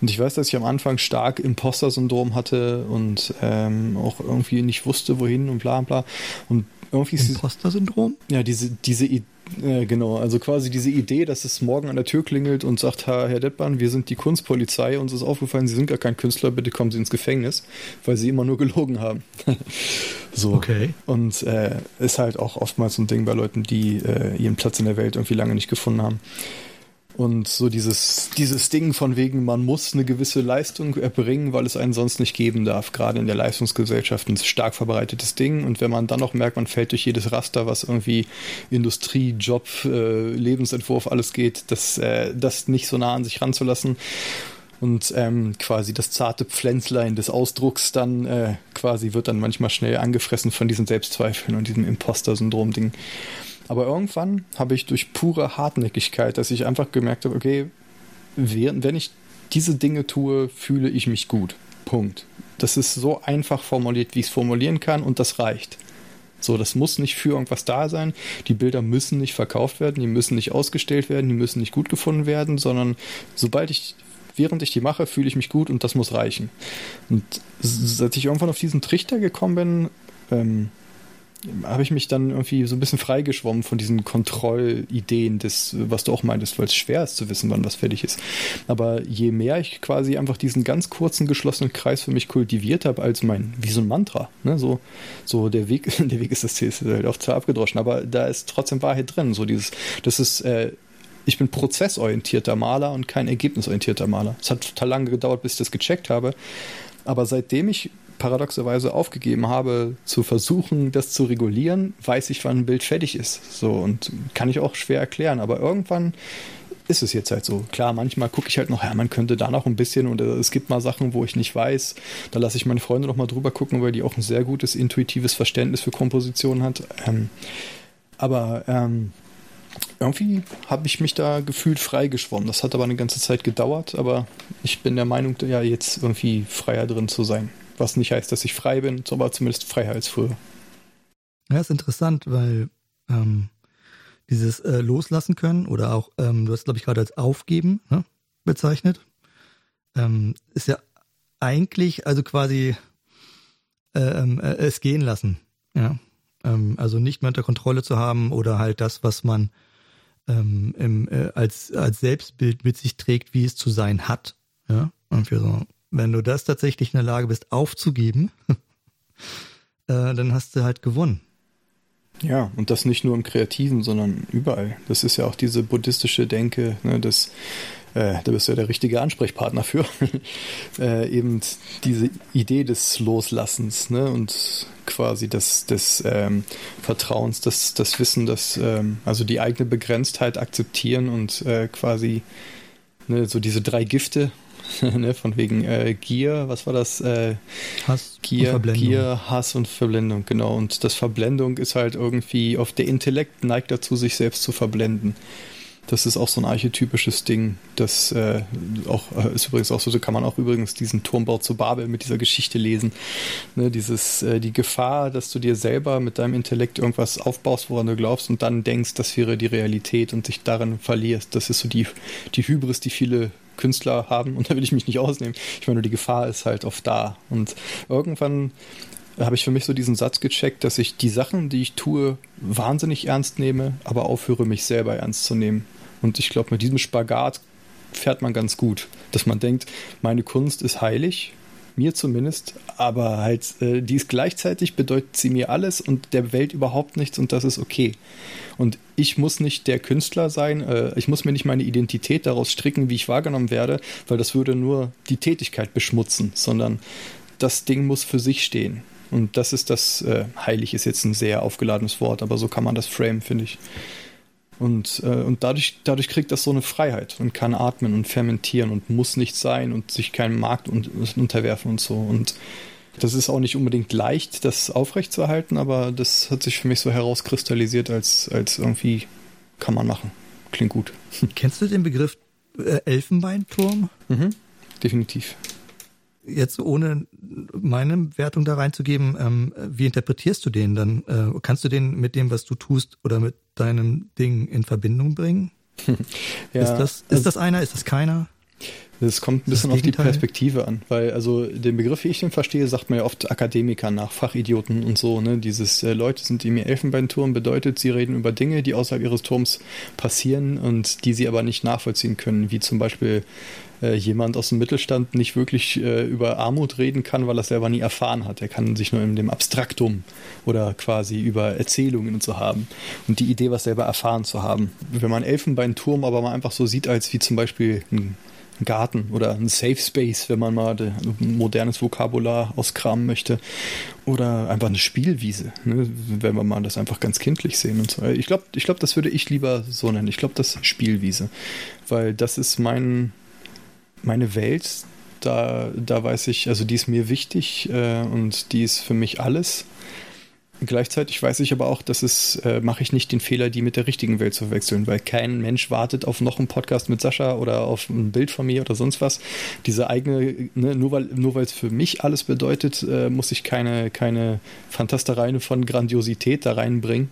Und ich weiß, dass ich am Anfang stark Imposter-Syndrom hatte und ähm, auch irgendwie nicht wusste, wohin und bla bla. Und irgendwie ist Imposter-Syndrom? Ja, diese, diese Idee, äh, genau, also quasi diese Idee, dass es morgen an der Tür klingelt und sagt, Herr Dettmann, wir sind die Kunstpolizei, uns ist aufgefallen, Sie sind gar kein Künstler, bitte kommen Sie ins Gefängnis, weil Sie immer nur gelogen haben. so. Okay. Und äh, ist halt auch oftmals so ein Ding bei Leuten, die äh, ihren Platz in der Welt irgendwie lange nicht gefunden haben. Und so dieses, dieses Ding von wegen, man muss eine gewisse Leistung erbringen, weil es einen sonst nicht geben darf. Gerade in der Leistungsgesellschaft ein stark verbreitetes Ding. Und wenn man dann noch merkt, man fällt durch jedes Raster, was irgendwie Industrie, Job, äh, Lebensentwurf, alles geht, das, äh, das nicht so nah an sich ranzulassen und ähm, quasi das zarte Pflänzlein des Ausdrucks dann äh, quasi wird dann manchmal schnell angefressen von diesen Selbstzweifeln und diesem Imposter-Syndrom-Ding. Aber irgendwann habe ich durch pure Hartnäckigkeit, dass ich einfach gemerkt habe, okay, wenn ich diese Dinge tue, fühle ich mich gut. Punkt. Das ist so einfach formuliert, wie ich es formulieren kann und das reicht. So, das muss nicht für irgendwas da sein. Die Bilder müssen nicht verkauft werden, die müssen nicht ausgestellt werden, die müssen nicht gut gefunden werden, sondern sobald ich, während ich die mache, fühle ich mich gut und das muss reichen. Und seit ich irgendwann auf diesen Trichter gekommen bin, ähm, habe ich mich dann irgendwie so ein bisschen freigeschwommen von diesen Kontrollideen des, was du auch meintest, weil es schwer ist zu wissen, wann was fertig ist. Aber je mehr ich quasi einfach diesen ganz kurzen geschlossenen Kreis für mich kultiviert habe, als mein, wie so ein Mantra, ne, so, so der Weg, der Weg ist das Ziel, ist halt oft zwar abgedroschen, aber da ist trotzdem Wahrheit drin, so dieses, das ist, äh, ich bin prozessorientierter Maler und kein ergebnisorientierter Maler. Es hat total lange gedauert, bis ich das gecheckt habe. Aber seitdem ich paradoxerweise aufgegeben habe, zu versuchen, das zu regulieren, weiß ich, wann ein Bild fertig ist. So und kann ich auch schwer erklären. Aber irgendwann ist es jetzt halt so. Klar, manchmal gucke ich halt noch, ja, man könnte da noch ein bisschen und äh, es gibt mal Sachen, wo ich nicht weiß. Da lasse ich meine Freunde noch mal drüber gucken, weil die auch ein sehr gutes intuitives Verständnis für Komposition hat. Ähm, aber ähm, irgendwie habe ich mich da gefühlt freigeschwommen. Das hat aber eine ganze Zeit gedauert, aber ich bin der Meinung, ja, jetzt irgendwie freier drin zu sein. Was nicht heißt, dass ich frei bin, aber zumindest freier als früher. Ja, ist interessant, weil ähm, dieses äh, Loslassen können oder auch, ähm, du hast, glaube ich, gerade als Aufgeben ne, bezeichnet, ähm, ist ja eigentlich, also quasi äh, ähm, äh, es gehen lassen. Ja. Ähm, also nicht mehr unter Kontrolle zu haben oder halt das, was man ähm, im, äh, als, als Selbstbild mit sich trägt, wie es zu sein hat. Ja. Und für so wenn du das tatsächlich in der Lage bist aufzugeben, äh, dann hast du halt gewonnen. Ja, und das nicht nur im Kreativen, sondern überall. Das ist ja auch diese buddhistische Denke, ne, das, äh, da bist du ja der richtige Ansprechpartner für. äh, eben diese Idee des Loslassens ne, und quasi des, des ähm, Vertrauens, das, das Wissen, dass ähm, also die eigene Begrenztheit akzeptieren und äh, quasi ne, so diese drei Gifte, ne, von wegen äh, Gier, was war das? Äh, Hass Gier, und Verblendung. Gier, Hass und Verblendung, genau. Und das Verblendung ist halt irgendwie, auf der Intellekt neigt dazu, sich selbst zu verblenden. Das ist auch so ein archetypisches Ding. Das äh, auch, äh, ist übrigens auch so, so kann man auch übrigens diesen Turmbau zu Babel mit dieser Geschichte lesen. Ne, dieses, äh, die Gefahr, dass du dir selber mit deinem Intellekt irgendwas aufbaust, woran du glaubst und dann denkst, das wäre die Realität und dich darin verlierst. Das ist so die, die Hybris, die viele Künstler haben und da will ich mich nicht ausnehmen. Ich meine, die Gefahr ist halt oft da. Und irgendwann habe ich für mich so diesen Satz gecheckt, dass ich die Sachen, die ich tue, wahnsinnig ernst nehme, aber aufhöre, mich selber ernst zu nehmen. Und ich glaube, mit diesem Spagat fährt man ganz gut, dass man denkt, meine Kunst ist heilig mir zumindest, aber halt, äh, die ist gleichzeitig, bedeutet sie mir alles und der Welt überhaupt nichts und das ist okay. Und ich muss nicht der Künstler sein, äh, ich muss mir nicht meine Identität daraus stricken, wie ich wahrgenommen werde, weil das würde nur die Tätigkeit beschmutzen, sondern das Ding muss für sich stehen. Und das ist das, äh, heilig ist jetzt ein sehr aufgeladenes Wort, aber so kann man das frame, finde ich. Und, äh, und dadurch, dadurch kriegt das so eine Freiheit und kann atmen und fermentieren und muss nicht sein und sich keinem Markt un unterwerfen und so. Und das ist auch nicht unbedingt leicht, das aufrechtzuerhalten, aber das hat sich für mich so herauskristallisiert, als, als irgendwie kann man machen. Klingt gut. Kennst du den Begriff äh, Elfenbeinturm? Mhm, definitiv jetzt ohne meine Wertung da reinzugeben, ähm, wie interpretierst du den dann? Äh, kannst du den mit dem, was du tust oder mit deinem Ding in Verbindung bringen? ja, ist, das, ist das einer? Ist das keiner? Das kommt ein bisschen auf die Perspektive an, weil also den Begriff, wie ich den verstehe, sagt man ja oft Akademiker nach, Fachidioten und so, ne? Dieses äh, Leute sind im Elfenbeinturm bedeutet, sie reden über Dinge, die außerhalb ihres Turms passieren und die sie aber nicht nachvollziehen können, wie zum Beispiel äh, jemand aus dem Mittelstand nicht wirklich äh, über Armut reden kann, weil er es selber nie erfahren hat. Er kann sich nur in dem Abstraktum oder quasi über Erzählungen so haben und die Idee, was selber erfahren zu haben. Wenn man Elfenbeinturm aber mal einfach so sieht, als wie zum Beispiel ein Garten oder ein Safe Space, wenn man mal modernes Vokabular auskramen möchte. Oder einfach eine Spielwiese, ne? wenn wir mal das einfach ganz kindlich sehen und so. Ich glaube, ich glaub, das würde ich lieber so nennen. Ich glaube, das Spielwiese. Weil das ist mein, meine Welt. Da, da weiß ich, also die ist mir wichtig äh, und die ist für mich alles. Gleichzeitig weiß ich aber auch, dass es, äh, mache ich nicht den Fehler, die mit der richtigen Welt zu verwechseln, weil kein Mensch wartet auf noch einen Podcast mit Sascha oder auf ein Bild von mir oder sonst was. Diese eigene, ne, nur weil nur es für mich alles bedeutet, äh, muss ich keine, keine Fantastereien von Grandiosität da reinbringen.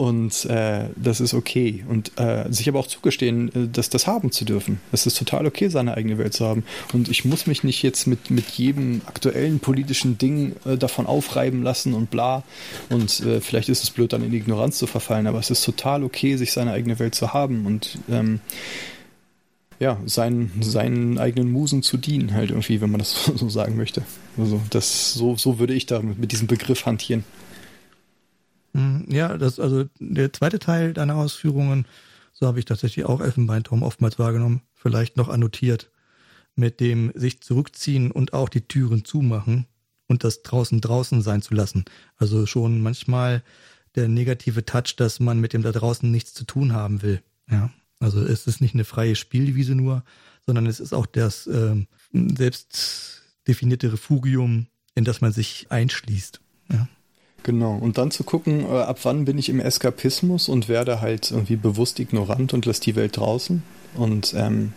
Und äh, das ist okay. Und äh, sich aber auch zugestehen, äh, dass das haben zu dürfen. Es ist total okay, seine eigene Welt zu haben. Und ich muss mich nicht jetzt mit, mit jedem aktuellen politischen Ding äh, davon aufreiben lassen und bla. Und äh, vielleicht ist es blöd, dann in Ignoranz zu verfallen, aber es ist total okay, sich seine eigene Welt zu haben und ähm, ja, seinen, seinen eigenen Musen zu dienen, halt irgendwie, wenn man das so sagen möchte. Also das, so, so würde ich da mit, mit diesem Begriff hantieren. Hm, ja, das, also der zweite Teil deiner Ausführungen, so habe ich tatsächlich auch Elfenbeinturm oftmals wahrgenommen, vielleicht noch annotiert, mit dem sich zurückziehen und auch die Türen zumachen und das draußen draußen sein zu lassen. Also schon manchmal der negative Touch, dass man mit dem da draußen nichts zu tun haben will. Ja, also es ist nicht eine freie Spielwiese nur, sondern es ist auch das äh, selbst definierte Refugium, in das man sich einschließt. Ja. Genau, und dann zu gucken, äh, ab wann bin ich im Eskapismus und werde halt irgendwie bewusst ignorant und lässt die Welt draußen. Und ähm,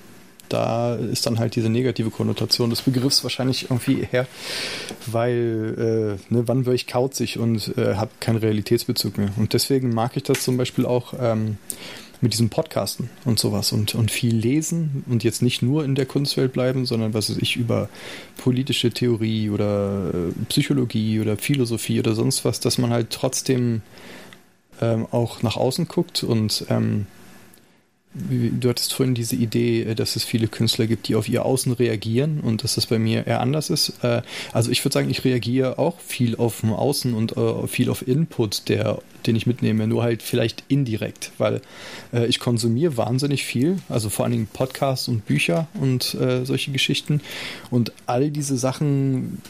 da ist dann halt diese negative Konnotation des Begriffs wahrscheinlich irgendwie her, weil äh, ne, wann wäre ich kauzig und äh, habe keinen Realitätsbezug mehr. Und deswegen mag ich das zum Beispiel auch ähm, mit diesem Podcasten und sowas und, und viel lesen und jetzt nicht nur in der Kunstwelt bleiben, sondern was weiß ich über politische Theorie oder äh, Psychologie oder Philosophie oder sonst was, dass man halt trotzdem ähm, auch nach außen guckt und ähm, Du hattest vorhin diese Idee, äh, dass es viele Künstler gibt, die auf ihr Außen reagieren und dass das bei mir eher anders ist. Äh, also ich würde sagen, ich reagiere auch viel auf dem Außen und äh, viel auf Input, der, den ich mitnehme, nur halt vielleicht indirekt, weil ich konsumiere wahnsinnig viel, also vor allen Dingen Podcasts und Bücher und solche Geschichten. Und all diese Sachen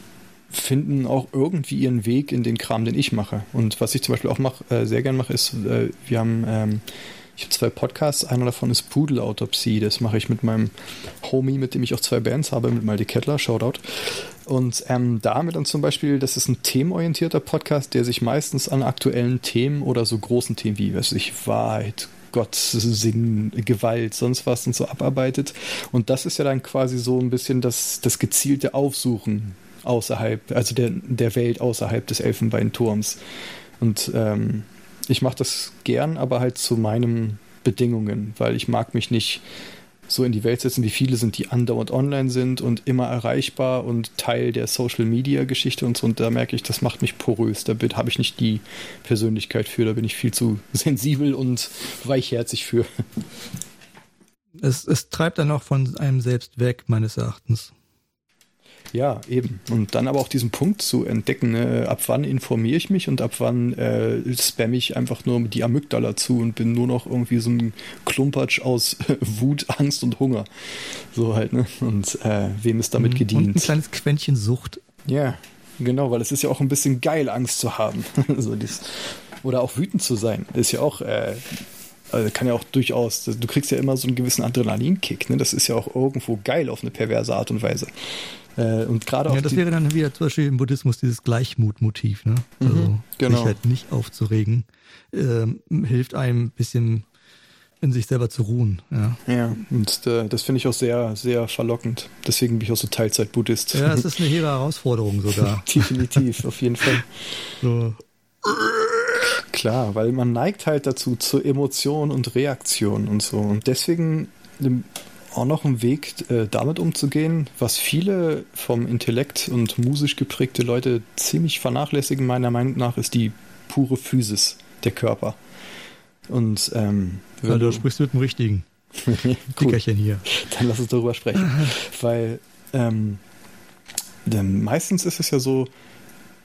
finden auch irgendwie ihren Weg in den Kram, den ich mache. Und was ich zum Beispiel auch mache, sehr gern mache, ist, wir haben ähm, ich habe zwei Podcasts, einer davon ist Pudelautopsie, das mache ich mit meinem Homie, mit dem ich auch zwei Bands habe, mit Malte Kettler, Shoutout. Und ähm, da haben wir dann zum Beispiel, das ist ein themenorientierter Podcast, der sich meistens an aktuellen Themen oder so großen Themen wie, weiß ich, Wahrheit, Gott, Sinn, Gewalt, sonst was und so abarbeitet. Und das ist ja dann quasi so ein bisschen das, das gezielte Aufsuchen außerhalb, also der, der Welt außerhalb des Elfenbeinturms. Und ähm, ich mache das gern, aber halt zu meinen Bedingungen, weil ich mag mich nicht so in die Welt setzen, wie viele sind, die andauernd online sind und immer erreichbar und Teil der Social Media Geschichte und so. Und da merke ich, das macht mich porös. Da habe ich nicht die Persönlichkeit für, da bin ich viel zu sensibel und weichherzig für. Es, es treibt dann auch von einem selbst weg, meines Erachtens. Ja, eben. Und dann aber auch diesen Punkt zu entdecken, ne? ab wann informiere ich mich und ab wann äh, spamme ich einfach nur die Amygdala zu und bin nur noch irgendwie so ein Klumpatsch aus Wut, Angst und Hunger. So halt, ne? Und äh, wem ist damit gedient? Und ein kleines Quäntchen Sucht. Ja, genau, weil es ist ja auch ein bisschen geil, Angst zu haben. so dies, oder auch wütend zu sein. ist ja auch äh, also kann ja auch durchaus, du kriegst ja immer so einen gewissen Adrenalinkick, ne? Das ist ja auch irgendwo geil auf eine perverse Art und Weise. Äh, und gerade ja, das wäre dann wieder zum Beispiel im Buddhismus dieses Gleichmutmotiv, ne? Mhm, also genau. sich halt nicht aufzuregen, äh, hilft einem ein bisschen in sich selber zu ruhen. Ja, ja und äh, das finde ich auch sehr, sehr verlockend. Deswegen bin ich auch so Teilzeit-Buddhist. Ja, es ist eine hehre Herausforderung sogar. Definitiv, auf jeden Fall. So. Klar, weil man neigt halt dazu zur Emotion und Reaktion und so. Und deswegen auch noch ein Weg, äh, damit umzugehen, was viele vom Intellekt und musisch geprägte Leute ziemlich vernachlässigen, meiner Meinung nach, ist die pure Physis, der Körper. Und ähm, ja, du sprichst mit dem richtigen Dickerchen hier. Dann lass uns darüber sprechen. Weil ähm, denn meistens ist es ja so,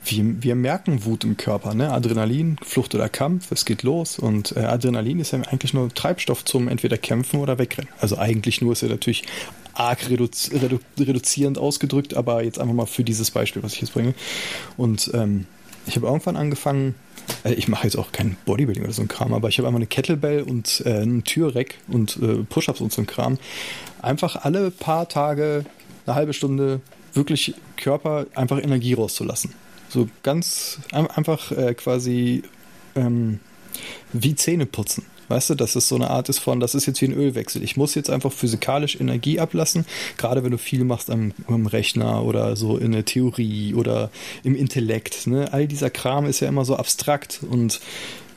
wir, wir merken Wut im Körper, ne? Adrenalin, Flucht oder Kampf, es geht los und äh, Adrenalin ist ja eigentlich nur Treibstoff zum entweder kämpfen oder wegrennen. Also eigentlich nur ist er natürlich arg redu redu reduzierend ausgedrückt, aber jetzt einfach mal für dieses Beispiel, was ich jetzt bringe. Und ähm, ich habe irgendwann angefangen, äh, ich mache jetzt auch kein Bodybuilding oder so ein Kram, aber ich habe einmal eine Kettlebell und äh, ein Türreck und äh, Push-Ups und so ein Kram. Einfach alle paar Tage, eine halbe Stunde wirklich Körper einfach Energie rauszulassen. So ganz einfach äh, quasi ähm, wie Zähne putzen. Weißt du, dass es so eine Art ist von, das ist jetzt wie ein Ölwechsel. Ich muss jetzt einfach physikalisch Energie ablassen, gerade wenn du viel machst am, am Rechner oder so in der Theorie oder im Intellekt. Ne? All dieser Kram ist ja immer so abstrakt und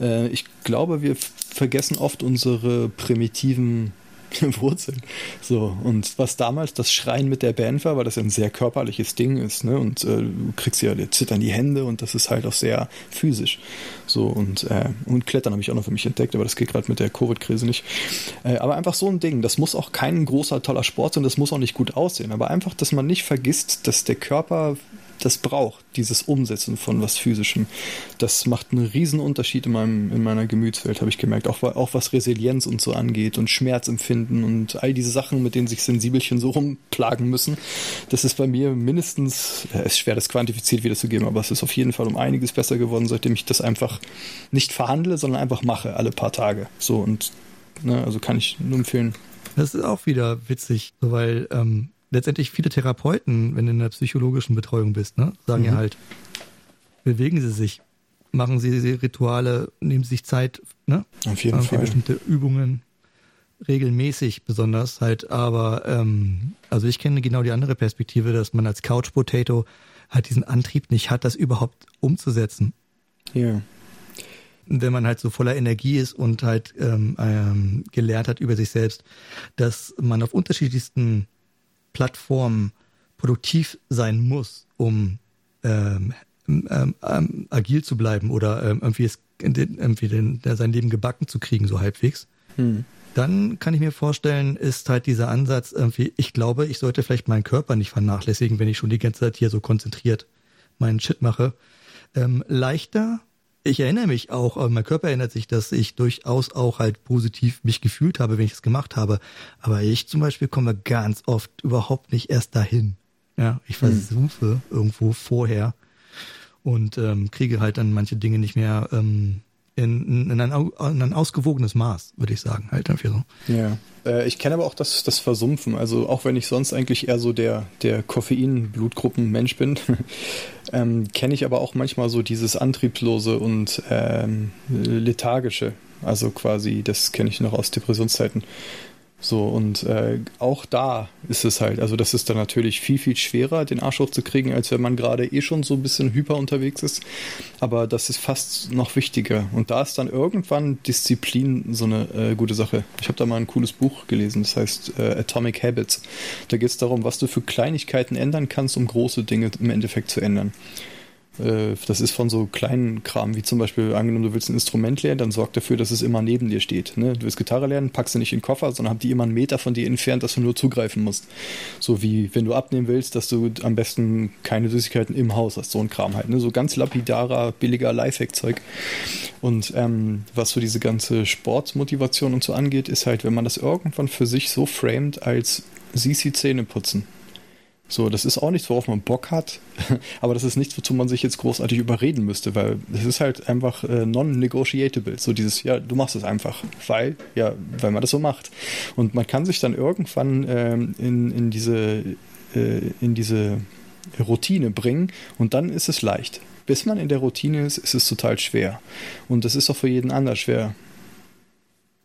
äh, ich glaube, wir vergessen oft unsere primitiven Wurzeln. So, und was damals das Schreien mit der Band war, weil das ja ein sehr körperliches Ding ist, ne? Und äh, du kriegst ja zittern die Hände und das ist halt auch sehr physisch. So, und, äh, und Klettern habe ich auch noch für mich entdeckt, aber das geht gerade mit der Covid-Krise nicht. Äh, aber einfach so ein Ding, das muss auch kein großer, toller Sport sein, das muss auch nicht gut aussehen, aber einfach, dass man nicht vergisst, dass der Körper das braucht, dieses Umsetzen von was Physischem. Das macht einen riesen Unterschied in, meinem, in meiner Gemütswelt, habe ich gemerkt. Auch, auch was Resilienz und so angeht und Schmerzempfinden und all diese Sachen, mit denen sich Sensibelchen so rumplagen müssen. Das ist bei mir mindestens, ja, ist schwer, das quantifiziert wiederzugeben, aber es ist auf jeden Fall um einiges besser geworden, seitdem ich das einfach nicht verhandle, sondern einfach mache, alle paar Tage. So und, ne, also kann ich nur empfehlen. Das ist auch wieder witzig, weil ähm, letztendlich viele Therapeuten, wenn du in der psychologischen Betreuung bist, ne, sagen mhm. ja halt, bewegen Sie sich, machen Sie Rituale, nehmen Sie sich Zeit, ne? Auf jeden Fall. bestimmte Übungen regelmäßig besonders halt, aber ähm, also ich kenne genau die andere Perspektive, dass man als Couch Potato halt diesen Antrieb nicht hat, das überhaupt umzusetzen. Ja. Yeah. Wenn man halt so voller Energie ist und halt ähm, ähm, gelernt hat über sich selbst, dass man auf unterschiedlichsten Plattform produktiv sein muss, um ähm, ähm, ähm, agil zu bleiben oder ähm, irgendwie, es, irgendwie den, sein Leben gebacken zu kriegen, so halbwegs, hm. dann kann ich mir vorstellen, ist halt dieser Ansatz irgendwie, ich glaube, ich sollte vielleicht meinen Körper nicht vernachlässigen, wenn ich schon die ganze Zeit hier so konzentriert meinen Shit mache. Ähm, leichter ich erinnere mich auch, mein Körper erinnert sich, dass ich durchaus auch halt positiv mich gefühlt habe, wenn ich es gemacht habe. Aber ich zum Beispiel komme ganz oft überhaupt nicht erst dahin. Ja, ich hm. versuche hm. irgendwo vorher und ähm, kriege halt dann manche Dinge nicht mehr ähm, in, in, ein, in ein ausgewogenes Maß, würde ich sagen, halt dafür so. Ja. Äh, ich kenne aber auch das, das Versumpfen. Also auch wenn ich sonst eigentlich eher so der, der Koffein-Blutgruppen-Mensch bin, ähm, kenne ich aber auch manchmal so dieses Antriebslose und ähm, Lethargische. Also quasi, das kenne ich noch aus Depressionszeiten. So, und äh, auch da ist es halt, also das ist dann natürlich viel, viel schwerer, den Arsch hochzukriegen, als wenn man gerade eh schon so ein bisschen hyper unterwegs ist. Aber das ist fast noch wichtiger. Und da ist dann irgendwann Disziplin so eine äh, gute Sache. Ich habe da mal ein cooles Buch gelesen, das heißt äh, Atomic Habits. Da geht es darum, was du für Kleinigkeiten ändern kannst, um große Dinge im Endeffekt zu ändern. Äh, das ist von so kleinen Kram, wie zum Beispiel, angenommen, du willst ein Instrument lernen, dann sorg dafür, dass es immer neben dir steht. Ne? Du willst Gitarre lernen, packst du nicht in den Koffer, sondern hab die immer einen Meter von dir entfernt, dass du nur zugreifen musst. So wie, wenn du abnehmen willst, dass du am besten keine Süßigkeiten im Haus hast, so ein Kram halt. Ne? So ganz lapidarer, billiger Lifehack-Zeug. Und ähm, was so diese ganze Sportmotivation und so angeht, ist halt, wenn man das irgendwann für sich so framet als sie Zähne putzen so, das ist auch nichts, worauf man Bock hat, aber das ist nichts, wozu man sich jetzt großartig überreden müsste, weil das ist halt einfach äh, non-negotiable. So dieses, ja, du machst es einfach, weil, ja, weil man das so macht. Und man kann sich dann irgendwann ähm, in, in diese, äh, in diese Routine bringen und dann ist es leicht. Bis man in der Routine ist, ist es total schwer. Und das ist auch für jeden anders schwer.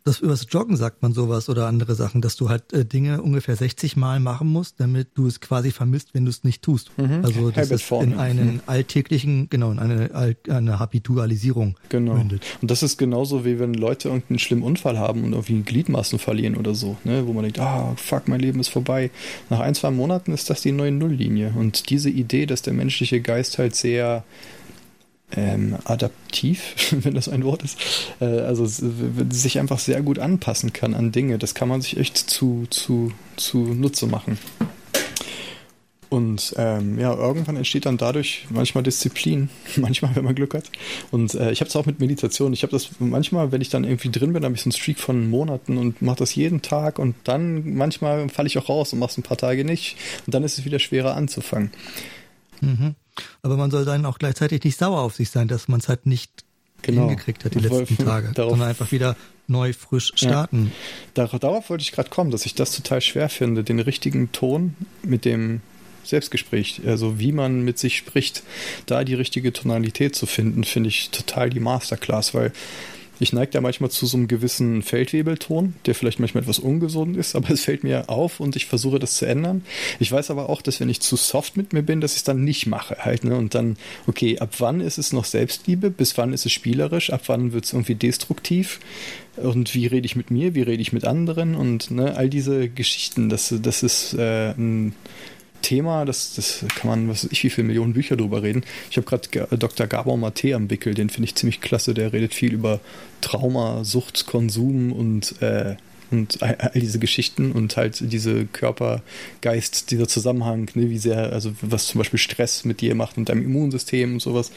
Das übers Joggen sagt man sowas oder andere Sachen, dass du halt äh, Dinge ungefähr 60 Mal machen musst, damit du es quasi vermisst, wenn du es nicht tust. Mhm. Also das ist in einen mhm. alltäglichen, genau, in eine, eine Habitualisierung genau. mündet. Und das ist genauso wie wenn Leute irgendeinen schlimmen Unfall haben und irgendwie Gliedmaßen verlieren oder so, ne, wo man denkt, ah, fuck, mein Leben ist vorbei. Nach ein, zwei Monaten ist das die neue Nulllinie. Und diese Idee, dass der menschliche Geist halt sehr ähm, adaptiv, wenn das ein Wort ist, äh, also sich einfach sehr gut anpassen kann an Dinge. Das kann man sich echt zu, zu, zu Nutze machen. Und ähm, ja, irgendwann entsteht dann dadurch manchmal Disziplin, manchmal, wenn man Glück hat. Und äh, ich habe es auch mit Meditation. Ich habe das manchmal, wenn ich dann irgendwie drin bin, habe ich so einen Streak von Monaten und mache das jeden Tag und dann manchmal falle ich auch raus und mache es ein paar Tage nicht. Und dann ist es wieder schwerer anzufangen. Mhm. Aber man soll dann auch gleichzeitig nicht sauer auf sich sein, dass man es halt nicht genau. hingekriegt hat die letzten Tage, darauf, sondern einfach wieder neu frisch starten. Ja. Darauf, darauf wollte ich gerade kommen, dass ich das total schwer finde, den richtigen Ton mit dem Selbstgespräch, also wie man mit sich spricht, da die richtige Tonalität zu finden, finde ich total die Masterclass, weil ich neige ja manchmal zu so einem gewissen Feldwebelton, der vielleicht manchmal etwas ungesund ist, aber es fällt mir auf und ich versuche das zu ändern. Ich weiß aber auch, dass wenn ich zu soft mit mir bin, dass ich es dann nicht mache halt, ne? Und dann, okay, ab wann ist es noch Selbstliebe? Bis wann ist es spielerisch? Ab wann wird es irgendwie destruktiv? Und wie rede ich mit mir? Wie rede ich mit anderen? Und ne, all diese Geschichten, das, das ist äh, ein Thema, das, das kann man, was weiß ich, wie viele Millionen Bücher drüber reden. Ich habe gerade Dr. Gabor Mate am Wickel, den finde ich ziemlich klasse. Der redet viel über Trauma, Sucht, Konsum und, äh, und all, diese Geschichten und halt diese Körper, Geist, dieser Zusammenhang, ne, wie sehr, also was zum Beispiel Stress mit dir macht und deinem Immunsystem und sowas.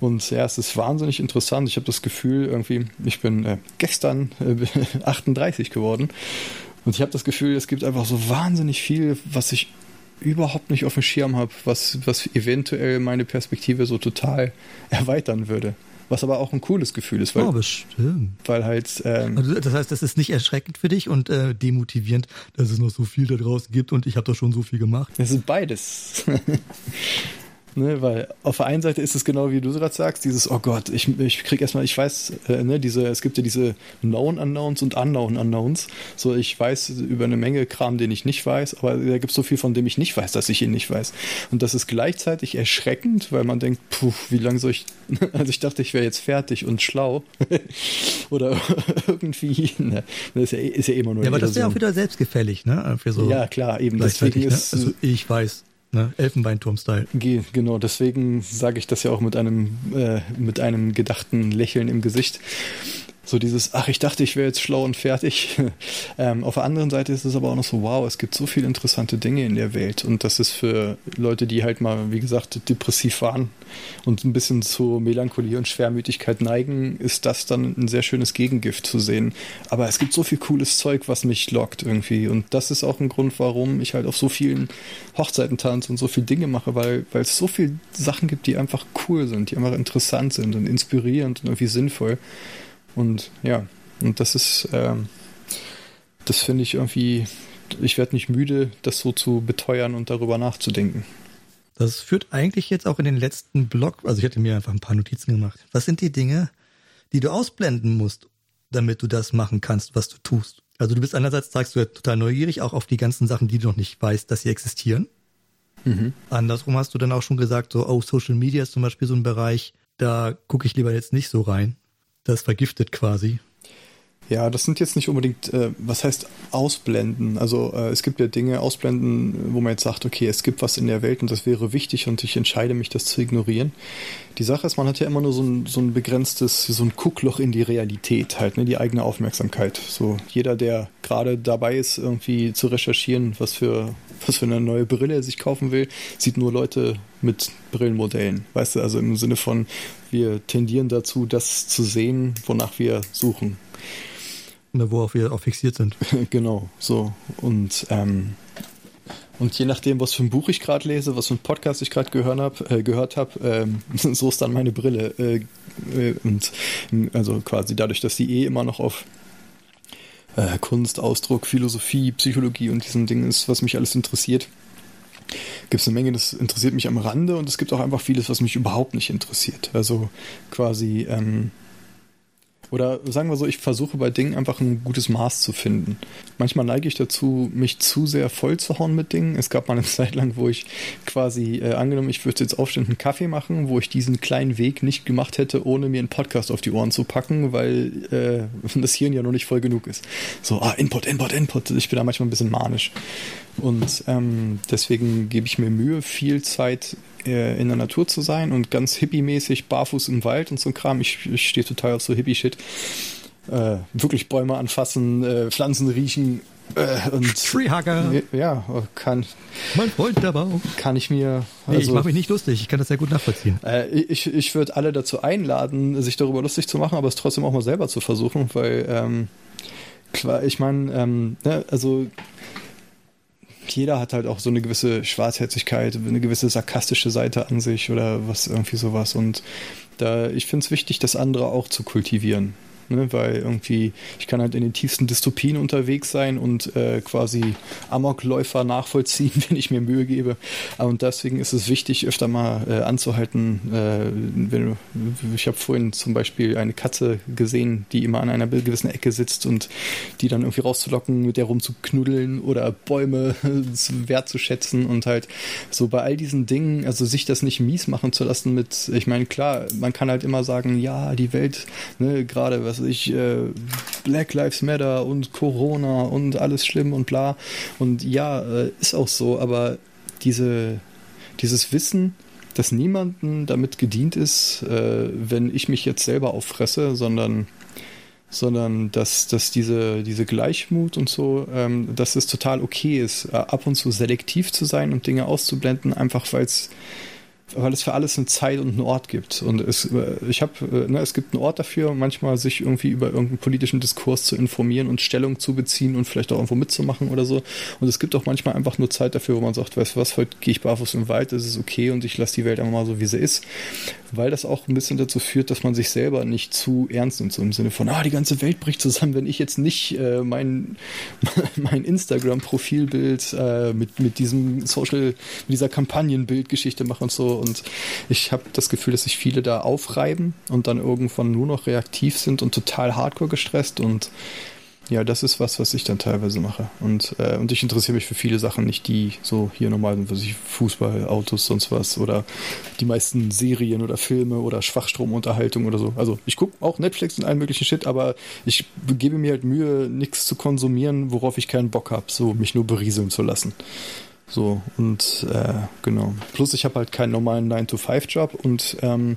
Und ja, es ist wahnsinnig interessant. Ich habe das Gefühl, irgendwie, ich bin äh, gestern äh, 38 geworden. Und ich habe das Gefühl, es gibt einfach so wahnsinnig viel, was ich überhaupt nicht auf dem Schirm habe, was, was eventuell meine Perspektive so total erweitern würde. Was aber auch ein cooles Gefühl ist, weil, oh, bestimmt. weil halt. Ähm, also das heißt, das ist nicht erschreckend für dich und äh, demotivierend, dass es noch so viel da draußen gibt und ich habe doch schon so viel gemacht. Es ist beides. Ne, weil auf der einen Seite ist es genau wie du gerade sagst, dieses, oh Gott, ich, ich krieg erstmal, ich weiß, äh, ne, diese, es gibt ja diese Known Unknowns und Unknown Unknowns. So, ich weiß über eine Menge Kram, den ich nicht weiß, aber da gibt es so viel, von dem ich nicht weiß, dass ich ihn nicht weiß. Und das ist gleichzeitig erschreckend, weil man denkt, puh, wie lange soll ich, also ich dachte, ich wäre jetzt fertig und schlau. Oder irgendwie, ne, das ist ja, ist ja immer nur. Ja, aber das ist ja auch wieder selbstgefällig, ne? Für so ja, klar, eben. Deswegen ne? ist, also ich weiß, Ne? Elfenbeinturm-Style. Genau, deswegen sage ich das ja auch mit einem, äh, mit einem gedachten Lächeln im Gesicht so dieses, ach, ich dachte, ich wäre jetzt schlau und fertig. ähm, auf der anderen Seite ist es aber auch noch so, wow, es gibt so viele interessante Dinge in der Welt und das ist für Leute, die halt mal, wie gesagt, depressiv waren und ein bisschen zu Melancholie und Schwermütigkeit neigen, ist das dann ein sehr schönes Gegengift zu sehen. Aber es gibt so viel cooles Zeug, was mich lockt irgendwie und das ist auch ein Grund, warum ich halt auf so vielen Hochzeiten tanze und so viele Dinge mache, weil, weil es so viele Sachen gibt, die einfach cool sind, die einfach interessant sind und inspirierend und irgendwie sinnvoll. Und ja, und das ist, ähm, das finde ich irgendwie, ich werde nicht müde, das so zu beteuern und darüber nachzudenken. Das führt eigentlich jetzt auch in den letzten Blog, also ich hatte mir einfach ein paar Notizen gemacht. Was sind die Dinge, die du ausblenden musst, damit du das machen kannst, was du tust? Also du bist einerseits, sagst du ja total neugierig, auch auf die ganzen Sachen, die du noch nicht weißt, dass sie existieren. Mhm. Andersrum hast du dann auch schon gesagt, so, oh, Social Media ist zum Beispiel so ein Bereich, da gucke ich lieber jetzt nicht so rein. Das vergiftet quasi. Ja, das sind jetzt nicht unbedingt, äh, was heißt ausblenden? Also äh, es gibt ja Dinge ausblenden, wo man jetzt sagt, okay, es gibt was in der Welt und das wäre wichtig und ich entscheide mich, das zu ignorieren. Die Sache ist, man hat ja immer nur so ein, so ein begrenztes, so ein Guckloch in die Realität, halt, ne, die eigene Aufmerksamkeit. So jeder, der gerade dabei ist, irgendwie zu recherchieren, was für, was für eine neue Brille er sich kaufen will, sieht nur Leute mit Brillenmodellen. Weißt du, also im Sinne von, wir tendieren dazu, das zu sehen, wonach wir suchen. Worauf wir auch fixiert sind. genau, so. Und, ähm, und je nachdem, was für ein Buch ich gerade lese, was für ein Podcast ich gerade gehört habe, äh, gehört hab, ähm, so ist dann meine Brille. Äh, äh, und also quasi dadurch, dass die eh immer noch auf äh, Kunst, Ausdruck, Philosophie, Psychologie und diesen Dingen ist, was mich alles interessiert, gibt es eine Menge, das interessiert mich am Rande und es gibt auch einfach vieles, was mich überhaupt nicht interessiert. Also quasi ähm, Oder sagen wir so, ich versuche bei Dingen einfach ein gutes Maß zu finden. Manchmal neige ich dazu, mich zu sehr voll zu hauen mit Dingen. Es gab mal eine Zeit lang, wo ich quasi äh, angenommen, ich würde jetzt aufstehen einen Kaffee machen, wo ich diesen kleinen Weg nicht gemacht hätte, ohne mir einen Podcast auf die Ohren zu packen, weil äh, das Hirn ja noch nicht voll genug ist. So, ah, Input, Input, Input. Ich bin da manchmal ein bisschen manisch. Und ähm, deswegen gebe ich mir Mühe, viel Zeit äh, in der Natur zu sein und ganz hippie-mäßig barfuß im Wald und so ein Kram. Ich, ich stehe total auf so Hippie-Shit. Äh, wirklich Bäume anfassen, äh, Pflanzen riechen äh, und Treehugger. Ja, kann. Mein Freund der Bauch. Kann ich mir. Also, nee, ich mache mich nicht lustig. Ich kann das sehr gut nachvollziehen. Äh, ich ich würde alle dazu einladen, sich darüber lustig zu machen, aber es trotzdem auch mal selber zu versuchen, weil ähm, klar, ich meine, ähm, ne, also jeder hat halt auch so eine gewisse Schwarzherzigkeit, eine gewisse sarkastische Seite an sich oder was irgendwie sowas. Und da, ich finde es wichtig, das andere auch zu kultivieren ne? weil irgendwie ich kann halt in den tiefsten Dystopien unterwegs sein und äh, quasi Amokläufer nachvollziehen, wenn ich mir Mühe gebe. Und deswegen ist es wichtig, öfter mal äh, anzuhalten. Äh, wenn, ich habe vorhin zum Beispiel eine Katze gesehen, die immer an einer gewissen Ecke sitzt und die dann irgendwie rauszulocken, mit der rumzuknuddeln oder Bäume wertzuschätzen und halt so bei all diesen Dingen, also sich das nicht mies machen zu lassen mit, ich meine, klar, man kann halt immer sagen, ja, die Welt, ne, gerade was weiß ich, äh, Black Lives Matter und Corona und alles schlimm und bla. Und ja, äh, ist auch so, aber diese, dieses Wissen, dass niemandem damit gedient ist, äh, wenn ich mich jetzt selber auffresse, sondern sondern dass, dass diese, diese Gleichmut und so, ähm, dass es total okay ist, äh, ab und zu selektiv zu sein und Dinge auszublenden, einfach weil es weil es für alles eine Zeit und einen Ort gibt. Und es, äh, ich habe, äh, ne, es gibt einen Ort dafür, manchmal sich irgendwie über irgendeinen politischen Diskurs zu informieren und Stellung zu beziehen und vielleicht auch irgendwo mitzumachen oder so. Und es gibt auch manchmal einfach nur Zeit dafür, wo man sagt, weißt du was, heute gehe ich barfuß im Wald, das ist okay und ich lasse die Welt einfach mal so, wie sie ist. Weil das auch ein bisschen dazu führt, dass man sich selber nicht zu ernst nimmt, so im Sinne von, ah, die ganze Welt bricht zusammen, wenn ich jetzt nicht äh, mein, mein Instagram-Profilbild äh, mit, mit diesem Social, mit dieser Kampagnenbildgeschichte mache und so. Und ich habe das Gefühl, dass sich viele da aufreiben und dann irgendwann nur noch reaktiv sind und total hardcore gestresst und ja, das ist was, was ich dann teilweise mache. Und, äh, und ich interessiere mich für viele Sachen, nicht die so hier normal sind, was ich Fußball, Autos, sonst was oder die meisten Serien oder Filme oder Schwachstromunterhaltung oder so. Also ich gucke auch Netflix und allen möglichen Shit, aber ich gebe mir halt Mühe, nichts zu konsumieren, worauf ich keinen Bock habe, so mich nur berieseln zu lassen. So, und äh, genau. Plus ich habe halt keinen normalen 9-to-5-Job und, ähm,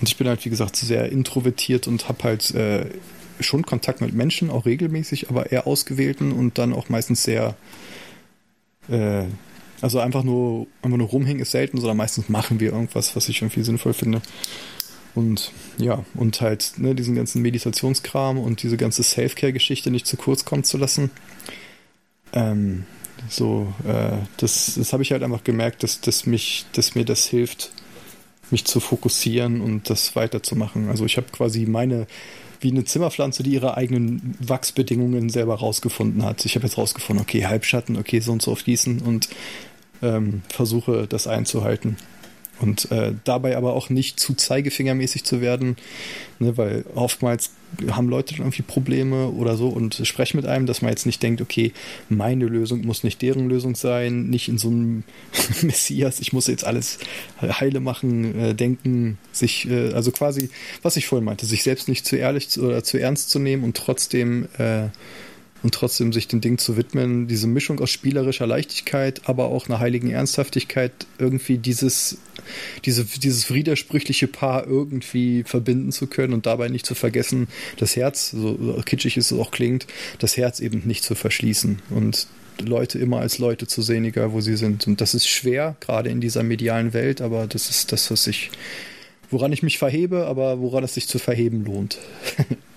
und ich bin halt, wie gesagt, sehr introvertiert und habe halt äh, schon Kontakt mit Menschen, auch regelmäßig, aber eher ausgewählten und dann auch meistens sehr äh, also einfach nur, einfach nur rumhängen ist selten, sondern meistens machen wir irgendwas, was ich irgendwie sinnvoll finde. Und ja, und halt ne, diesen ganzen Meditationskram und diese ganze Self-Care-Geschichte nicht zu kurz kommen zu lassen. Ähm, so, äh, das, das habe ich halt einfach gemerkt, dass, dass, mich, dass mir das hilft, mich zu fokussieren und das weiterzumachen. Also ich habe quasi meine, wie eine Zimmerpflanze, die ihre eigenen Wachsbedingungen selber rausgefunden hat. Ich habe jetzt rausgefunden, okay, Halbschatten, okay, so und so oft gießen und ähm, versuche das einzuhalten. Und äh, dabei aber auch nicht zu zeigefingermäßig zu werden, ne, weil oftmals haben Leute dann irgendwie Probleme oder so und sprechen mit einem, dass man jetzt nicht denkt, okay, meine Lösung muss nicht deren Lösung sein, nicht in so einem Messias, ich muss jetzt alles heile machen, äh, denken, sich, äh, also quasi, was ich vorhin meinte, sich selbst nicht zu ehrlich zu, oder zu ernst zu nehmen und trotzdem äh, und trotzdem sich den Ding zu widmen, diese Mischung aus spielerischer Leichtigkeit, aber auch einer heiligen Ernsthaftigkeit, irgendwie dieses, diese, dieses widersprüchliche Paar irgendwie verbinden zu können und dabei nicht zu vergessen, das Herz, so kitschig es auch klingt, das Herz eben nicht zu verschließen und Leute immer als Leute zu sehen, egal wo sie sind. Und das ist schwer, gerade in dieser medialen Welt, aber das ist das, was ich, woran ich mich verhebe, aber woran es sich zu verheben lohnt.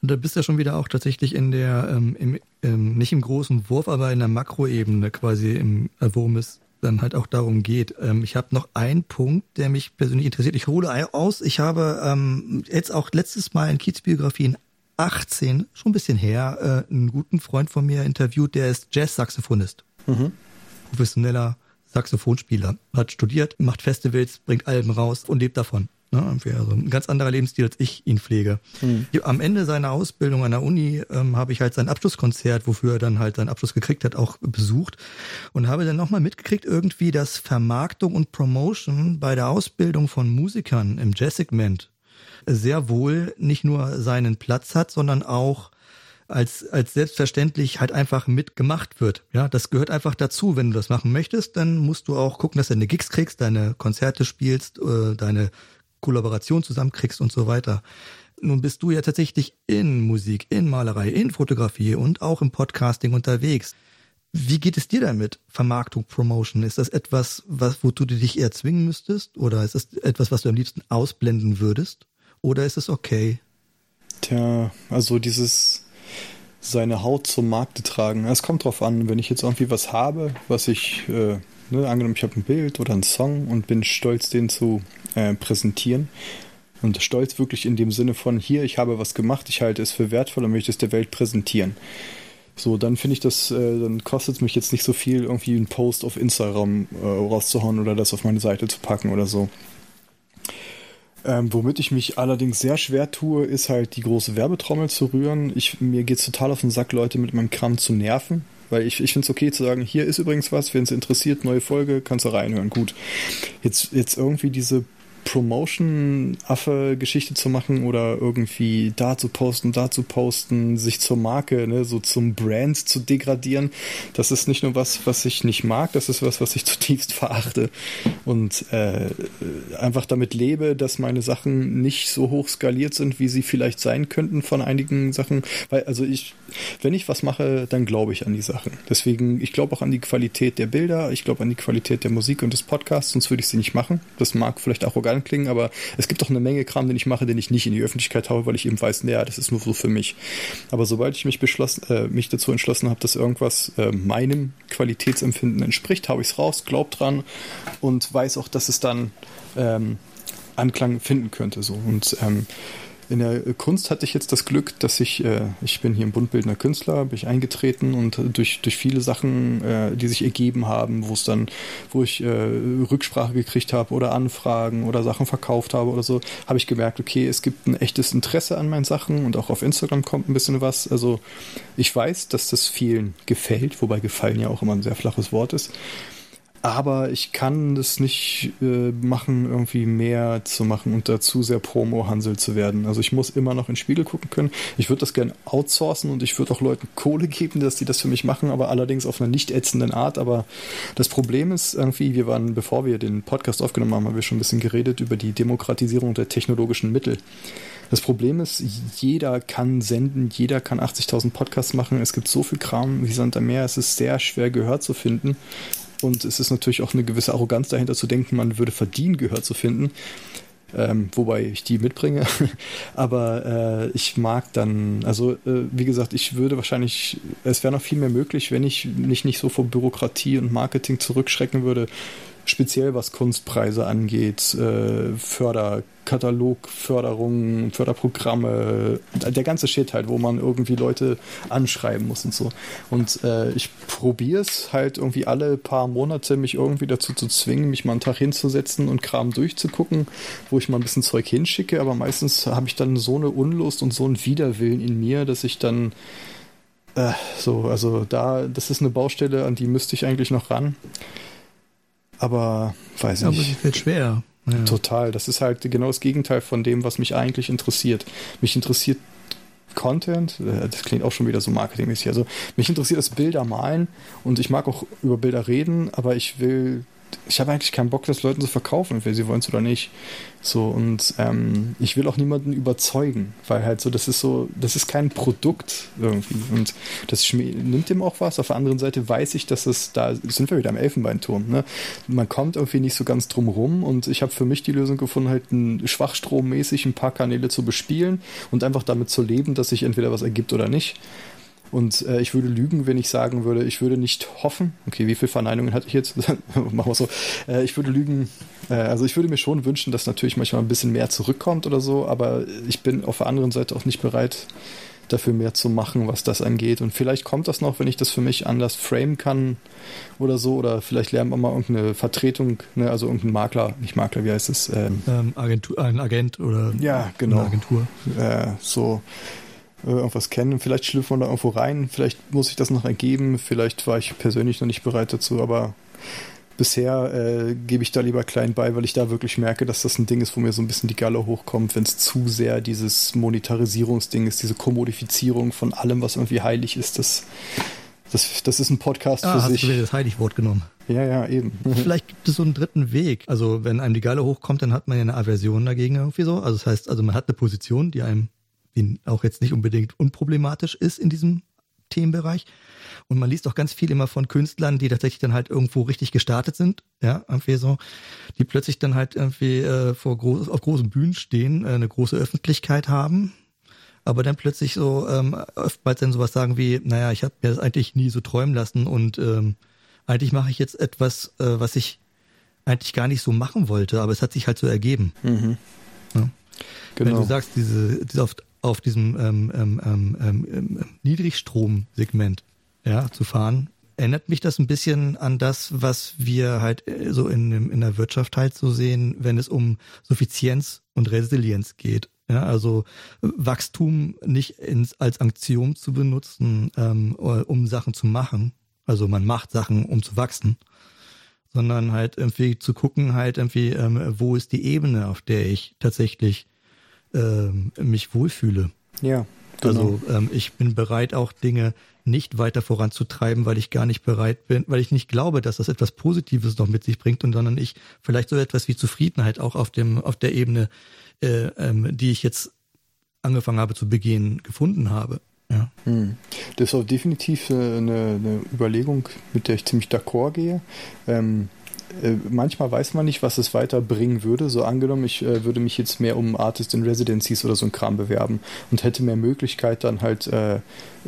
Und da bist du ja schon wieder auch tatsächlich in der, ähm, im, ähm, nicht im großen Wurf, aber in der Makroebene quasi, im, äh, worum es dann halt auch darum geht. Ähm, ich habe noch einen Punkt, der mich persönlich interessiert. Ich hole aus. Ich habe ähm, jetzt auch letztes Mal in Kiezbiografien 18, schon ein bisschen her, äh, einen guten Freund von mir interviewt, der ist Jazz-Saxophonist. Mhm. Professioneller Saxophonspieler. Hat studiert, macht Festivals, bringt Alben raus und lebt davon. Ne? Also ein ganz anderer Lebensstil, als ich ihn pflege. Mhm. Am Ende seiner Ausbildung an der Uni ähm, habe ich halt sein Abschlusskonzert, wofür er dann halt seinen Abschluss gekriegt hat, auch besucht und habe dann nochmal mitgekriegt irgendwie, dass Vermarktung und Promotion bei der Ausbildung von Musikern im Jazzsegment sehr wohl nicht nur seinen Platz hat, sondern auch als, als selbstverständlich halt einfach mitgemacht wird. Ja, das gehört einfach dazu. Wenn du das machen möchtest, dann musst du auch gucken, dass du deine Gigs kriegst, deine Konzerte spielst, äh, deine Kollaboration zusammenkriegst und so weiter. Nun bist du ja tatsächlich in Musik, in Malerei, in Fotografie und auch im Podcasting unterwegs. Wie geht es dir damit, Vermarktung, Promotion? Ist das etwas, was, wozu du dich eher zwingen müsstest? Oder ist das etwas, was du am liebsten ausblenden würdest? Oder ist es okay? Tja, also dieses seine Haut zum Markte tragen. Es kommt drauf an, wenn ich jetzt irgendwie was habe, was ich, äh, ne, angenommen, ich habe ein Bild oder einen Song und bin stolz, den zu äh, präsentieren. Und stolz wirklich in dem Sinne von, hier, ich habe was gemacht, ich halte es für wertvoll und möchte es der Welt präsentieren. So, dann finde ich das, äh, dann kostet es mich jetzt nicht so viel, irgendwie einen Post auf Instagram äh, rauszuhauen oder das auf meine Seite zu packen oder so. Ähm, womit ich mich allerdings sehr schwer tue, ist halt die große Werbetrommel zu rühren. Ich, mir geht es total auf den Sack, Leute mit meinem Kram zu nerven. Weil ich, ich finde es okay zu sagen, hier ist übrigens was, wenn es interessiert, neue Folge, kannst du reinhören. Gut. Jetzt, jetzt irgendwie diese Promotion-Affe-Geschichte zu machen oder irgendwie da zu posten, da zu posten, sich zur Marke, ne, so zum Brand zu degradieren, das ist nicht nur was, was ich nicht mag, das ist was, was ich zutiefst verachte und äh, einfach damit lebe, dass meine Sachen nicht so hoch skaliert sind, wie sie vielleicht sein könnten von einigen Sachen, weil also ich, wenn ich was mache, dann glaube ich an die Sachen. Deswegen, ich glaube auch an die Qualität der Bilder, ich glaube an die Qualität der Musik und des Podcasts, sonst würde ich sie nicht machen. Das mag vielleicht arrogant klingen, aber es gibt auch eine Menge Kram, den ich mache, den ich nicht in die Öffentlichkeit haue, weil ich eben weiß, naja, das ist nur so für mich. Aber sobald ich mich beschlossen, äh, mich dazu entschlossen habe, dass irgendwas äh, meinem Qualitätsempfinden entspricht, haue ich es raus, glaub dran und weiß auch, dass es dann ähm, Anklang finden könnte. So. Und ähm, in der Kunst hatte ich jetzt das Glück, dass ich, äh, ich bin hier im Bundbildner Künstler, bin ich eingetreten und durch, durch viele Sachen, äh, die sich ergeben haben, wo es dann, wo ich äh, Rücksprache gekriegt habe oder Anfragen oder Sachen verkauft habe oder so, habe ich gemerkt, okay, es gibt ein echtes Interesse an meinen Sachen und auch auf Instagram kommt ein bisschen was. Also ich weiß, dass das vielen gefällt, wobei gefallen ja auch immer ein sehr flaches Wort ist aber ich kann das nicht äh, machen, irgendwie mehr zu machen und dazu sehr Promo-Hansel zu werden. Also ich muss immer noch in den Spiegel gucken können. Ich würde das gerne outsourcen und ich würde auch Leuten Kohle geben, dass die das für mich machen, aber allerdings auf einer nicht ätzenden Art. Aber das Problem ist irgendwie, wir waren, bevor wir den Podcast aufgenommen haben, haben wir schon ein bisschen geredet über die Demokratisierung der technologischen Mittel. Das Problem ist, jeder kann senden, jeder kann 80.000 Podcasts machen. Es gibt so viel Kram wie Sand am Meer. Es ist sehr schwer, Gehör zu finden. Und es ist natürlich auch eine gewisse Arroganz dahinter zu denken, man würde verdienen, Gehör zu finden. Ähm, wobei ich die mitbringe. Aber äh, ich mag dann, also äh, wie gesagt, ich würde wahrscheinlich, es wäre noch viel mehr möglich, wenn ich mich nicht so vor Bürokratie und Marketing zurückschrecken würde, speziell was Kunstpreise angeht, äh, Förderkatalog, Förderungen, Förderprogramme, der ganze Shit halt, wo man irgendwie Leute anschreiben muss und so. Und äh, ich probiere es halt irgendwie alle paar Monate, mich irgendwie dazu zu zwingen, mich mal einen Tag hinzusetzen und Kram durchzugucken, wo ich mal ein bisschen Zeug hinschicke, aber meistens habe ich dann so eine Unlust und so einen Widerwillen in mir, dass ich dann äh, so, also da, das ist eine Baustelle, an die müsste ich eigentlich noch ran. Aber weiß ja, nicht. Aber sie fällt schwer. Ja. Total. Das ist halt genau das Gegenteil von dem, was mich eigentlich interessiert. Mich interessiert Content, äh, das klingt auch schon wieder so marketingmäßig. Also mich interessiert das Bilder malen und ich mag auch über Bilder reden, aber ich will ich habe eigentlich keinen Bock, das Leuten zu verkaufen, entweder sie wollen es oder nicht. So, und ähm, ich will auch niemanden überzeugen, weil halt so, das ist so, das ist kein Produkt irgendwie. Und das nimmt dem auch was. Auf der anderen Seite weiß ich, dass es, da sind wir wieder am Elfenbeinturm, ne? Man kommt irgendwie nicht so ganz drum rum und ich habe für mich die Lösung gefunden, halt ein schwachstrommäßig ein paar Kanäle zu bespielen und einfach damit zu leben, dass sich entweder was ergibt oder nicht. Und äh, ich würde lügen, wenn ich sagen würde, ich würde nicht hoffen. Okay, wie viele Verneinungen hatte ich jetzt? Machen wir so. Äh, ich würde lügen. Äh, also ich würde mir schon wünschen, dass natürlich manchmal ein bisschen mehr zurückkommt oder so, aber ich bin auf der anderen Seite auch nicht bereit dafür mehr zu machen, was das angeht. Und vielleicht kommt das noch, wenn ich das für mich anders frame kann oder so. Oder vielleicht lernen wir mal irgendeine Vertretung, ne? also irgendein Makler, nicht Makler, wie heißt es? Ähm, ähm, Agentur, ein Agent oder ja, genau. eine Agentur. Äh, so irgendwas kennen. Vielleicht schlüpft man da irgendwo rein, vielleicht muss ich das noch ergeben, vielleicht war ich persönlich noch nicht bereit dazu, aber bisher äh, gebe ich da lieber klein bei, weil ich da wirklich merke, dass das ein Ding ist, wo mir so ein bisschen die Galle hochkommt, wenn es zu sehr dieses Monetarisierungsding ist, diese Kommodifizierung von allem, was irgendwie heilig ist. Das, das, das ist ein Podcast ah, für hast sich. Du das Heiligwort genommen. Ja, ja, eben. Vielleicht gibt es so einen dritten Weg. Also wenn einem die Galle hochkommt, dann hat man ja eine Aversion dagegen irgendwie so. Also das heißt, also man hat eine Position, die einem die auch jetzt nicht unbedingt unproblematisch ist in diesem Themenbereich. Und man liest auch ganz viel immer von Künstlern, die tatsächlich dann halt irgendwo richtig gestartet sind, ja, irgendwie so, die plötzlich dann halt irgendwie äh, vor groß, auf großen Bühnen stehen, äh, eine große Öffentlichkeit haben, aber dann plötzlich so ähm, oftmals dann sowas sagen wie, naja, ich habe mir das eigentlich nie so träumen lassen und ähm, eigentlich mache ich jetzt etwas, äh, was ich eigentlich gar nicht so machen wollte, aber es hat sich halt so ergeben. Mhm. Ja. Genau. Wenn du sagst, diese, diese auf, auf diesem ähm, ähm, ähm, ähm, Niedrigstromsegment ja, zu fahren, erinnert mich das ein bisschen an das, was wir halt äh, so in, in der Wirtschaft halt so sehen, wenn es um Suffizienz und Resilienz geht. Ja, also Wachstum nicht ins, als Aktion zu benutzen, ähm, um Sachen zu machen. Also man macht Sachen, um zu wachsen, sondern halt irgendwie zu gucken, halt irgendwie, ähm, wo ist die Ebene, auf der ich tatsächlich ähm, mich wohlfühle. Ja. Genau. Also ähm, ich bin bereit, auch Dinge nicht weiter voranzutreiben, weil ich gar nicht bereit bin, weil ich nicht glaube, dass das etwas Positives noch mit sich bringt und sondern ich vielleicht so etwas wie Zufriedenheit auch auf dem auf der Ebene, äh, ähm, die ich jetzt angefangen habe zu begehen, gefunden habe. Ja. Hm. Das ist auch definitiv äh, eine, eine, Überlegung, mit der ich ziemlich d'accord gehe. Ähm, äh, manchmal weiß man nicht, was es weiterbringen würde. So angenommen, ich äh, würde mich jetzt mehr um Artist in Residencies oder so ein Kram bewerben und hätte mehr Möglichkeit, dann halt äh,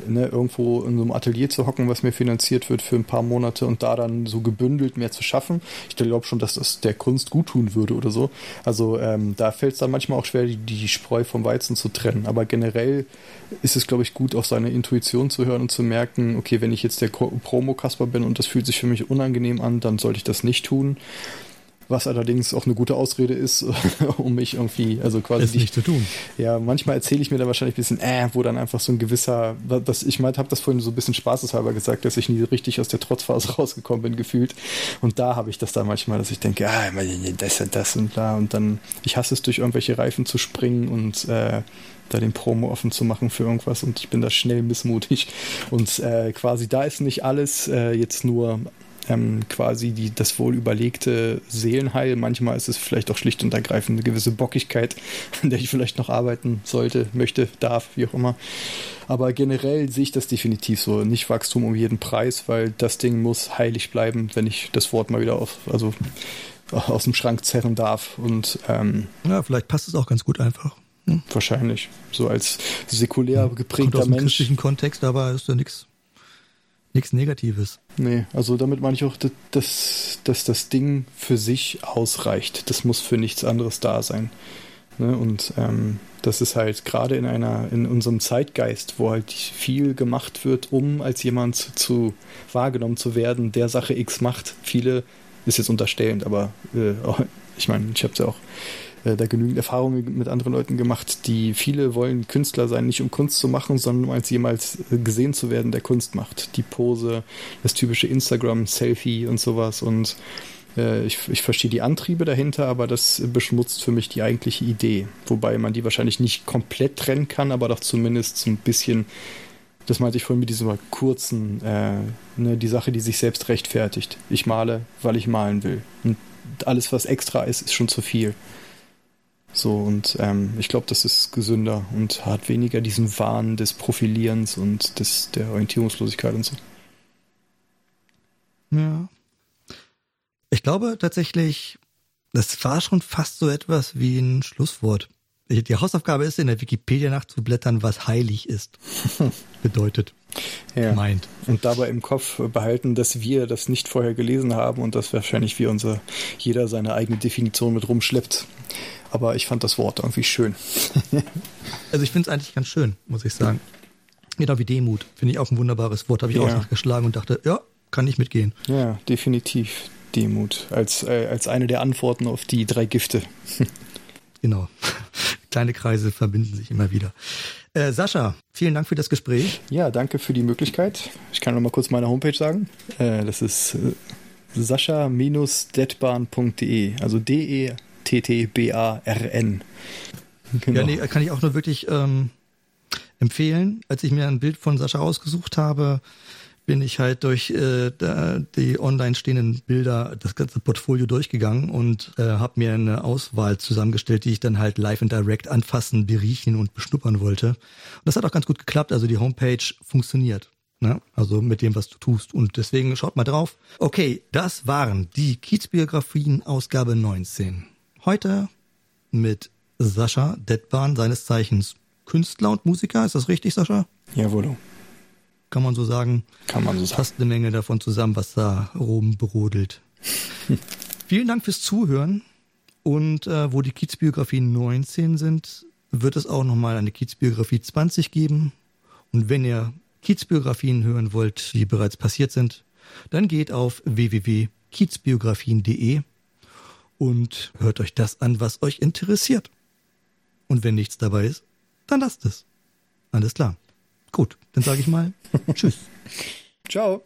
ne, irgendwo in so einem Atelier zu hocken, was mir finanziert wird für ein paar Monate und da dann so gebündelt mehr zu schaffen. Ich glaube schon, dass das der Kunst gut tun würde oder so. Also ähm, da fällt es dann manchmal auch schwer, die, die Spreu vom Weizen zu trennen. Aber generell ist es, glaube ich, gut, auf seine Intuition zu hören und zu merken, okay, wenn ich jetzt der Promo-Kasper bin und das fühlt sich für mich unangenehm an, dann sollte ich das nicht tun was allerdings auch eine gute Ausrede ist, um mich irgendwie, also quasi es nicht zu tun. Ja, manchmal erzähle ich mir da wahrscheinlich ein bisschen, äh, wo dann einfach so ein gewisser, das, ich meinte, habe das vorhin so ein bisschen spaßeshalber gesagt, dass ich nie richtig aus der Trotzphase rausgekommen bin gefühlt. Und da habe ich das da manchmal, dass ich denke, ah, das und das und da und dann, ich hasse es durch irgendwelche Reifen zu springen und äh, da den Promo offen zu machen für irgendwas und ich bin da schnell missmutig und äh, quasi da ist nicht alles äh, jetzt nur ähm, quasi die, das wohl überlegte Seelenheil. Manchmal ist es vielleicht auch schlicht und ergreifend eine gewisse Bockigkeit, an der ich vielleicht noch arbeiten sollte, möchte, darf, wie auch immer. Aber generell sehe ich das definitiv so. Nicht Wachstum um jeden Preis, weil das Ding muss heilig bleiben, wenn ich das Wort mal wieder auf, also aus dem Schrank zerren darf. Und ähm, ja, vielleicht passt es auch ganz gut einfach. Hm? Wahrscheinlich. So als säkulär geprägter Kommt aus Mensch. Im christlichen Kontext, aber ist ja nichts nichts Negatives. Nee, also damit meine ich auch, dass, dass das Ding für sich ausreicht. Das muss für nichts anderes da sein. Ne? Und ähm, das ist halt gerade in einer, in unserem Zeitgeist, wo halt viel gemacht wird, um als jemand zu, zu wahrgenommen zu werden, der Sache X macht. Viele ist jetzt unterstellend, aber äh, ich meine, ich habe es ja auch äh, da genügend Erfahrungen mit anderen Leuten gemacht, die viele wollen Künstler sein, nicht um Kunst zu machen, sondern um als jemals gesehen zu werden, der Kunst macht. Die Pose, das typische Instagram-Selfie und sowas und äh, ich, ich verstehe die Antriebe dahinter, aber das beschmutzt für mich die eigentliche Idee. Wobei man die wahrscheinlich nicht komplett trennen kann, aber doch zumindest so ein bisschen das meinte ich vorhin mit diesem kurzen, äh, ne, die Sache, die sich selbst rechtfertigt. Ich male, weil ich malen will. Und alles, was extra ist, ist schon zu viel. So, und ähm, ich glaube, das ist gesünder und hat weniger diesen Wahn des Profilierens und des, der Orientierungslosigkeit und so. Ja. Ich glaube tatsächlich, das war schon fast so etwas wie ein Schlusswort. Die Hausaufgabe ist, in der Wikipedia nachzublättern, was heilig ist. Bedeutet. Ja. Meint. Und dabei im Kopf behalten, dass wir das nicht vorher gelesen haben und dass wahrscheinlich wir unser, jeder seine eigene Definition mit rumschleppt aber ich fand das Wort irgendwie schön. also ich finde es eigentlich ganz schön, muss ich sagen. Genau wie Demut. Finde ich auch ein wunderbares Wort. Habe ich Ja. auch nachgeschlagen und dachte, ja, kann ich mitgehen. Ja, definitiv. Demut. Als, äh, als eine der Antworten auf die drei Gifte. Genau. Kleine Kreise verbinden sich immer wieder. Äh, Sascha, vielen Dank für das Gespräch. Ja, danke für die Möglichkeit. Ich kann noch mal kurz meine Homepage sagen. Äh, das ist äh, sascha-detbahn.de, also E D-E-T-T-B-A-R-N. Genau. Ja, nee, kann ich auch nur wirklich ähm, empfehlen. Als ich mir ein Bild von Sascha ausgesucht habe, bin ich halt durch äh, die online stehenden Bilder das ganze Portfolio durchgegangen und äh, habe mir eine Auswahl zusammengestellt, die ich dann halt live and direct anfassen, beriechen und beschnuppern wollte. Und das hat auch ganz gut geklappt. Also die Homepage funktioniert. Ne? Also mit dem, was du tust. Und deswegen schaut mal drauf. Okay, das waren die Kiezbiografien Ausgabe 19. Heute mit Sascha Detban, seines Zeichens Künstler und Musiker. Ist das richtig, Sascha? Jawohl, Kann man so sagen? kann man so sagen. Passt eine Menge davon zusammen, was da oben brodelt. Vielen Dank fürs Zuhören. Und äh, wo die Kiezbiografien 19 sind, wird es auch nochmal eine Kiezbiografie 20 geben. Und wenn ihr Kiezbiografien hören wollt, die bereits passiert sind, dann geht auf www.kiezbiografien.de und hört euch das an, was euch interessiert. Und wenn nichts dabei ist, dann lasst es. Alles klar. Gut, dann sage ich mal Tschüss. Ciao.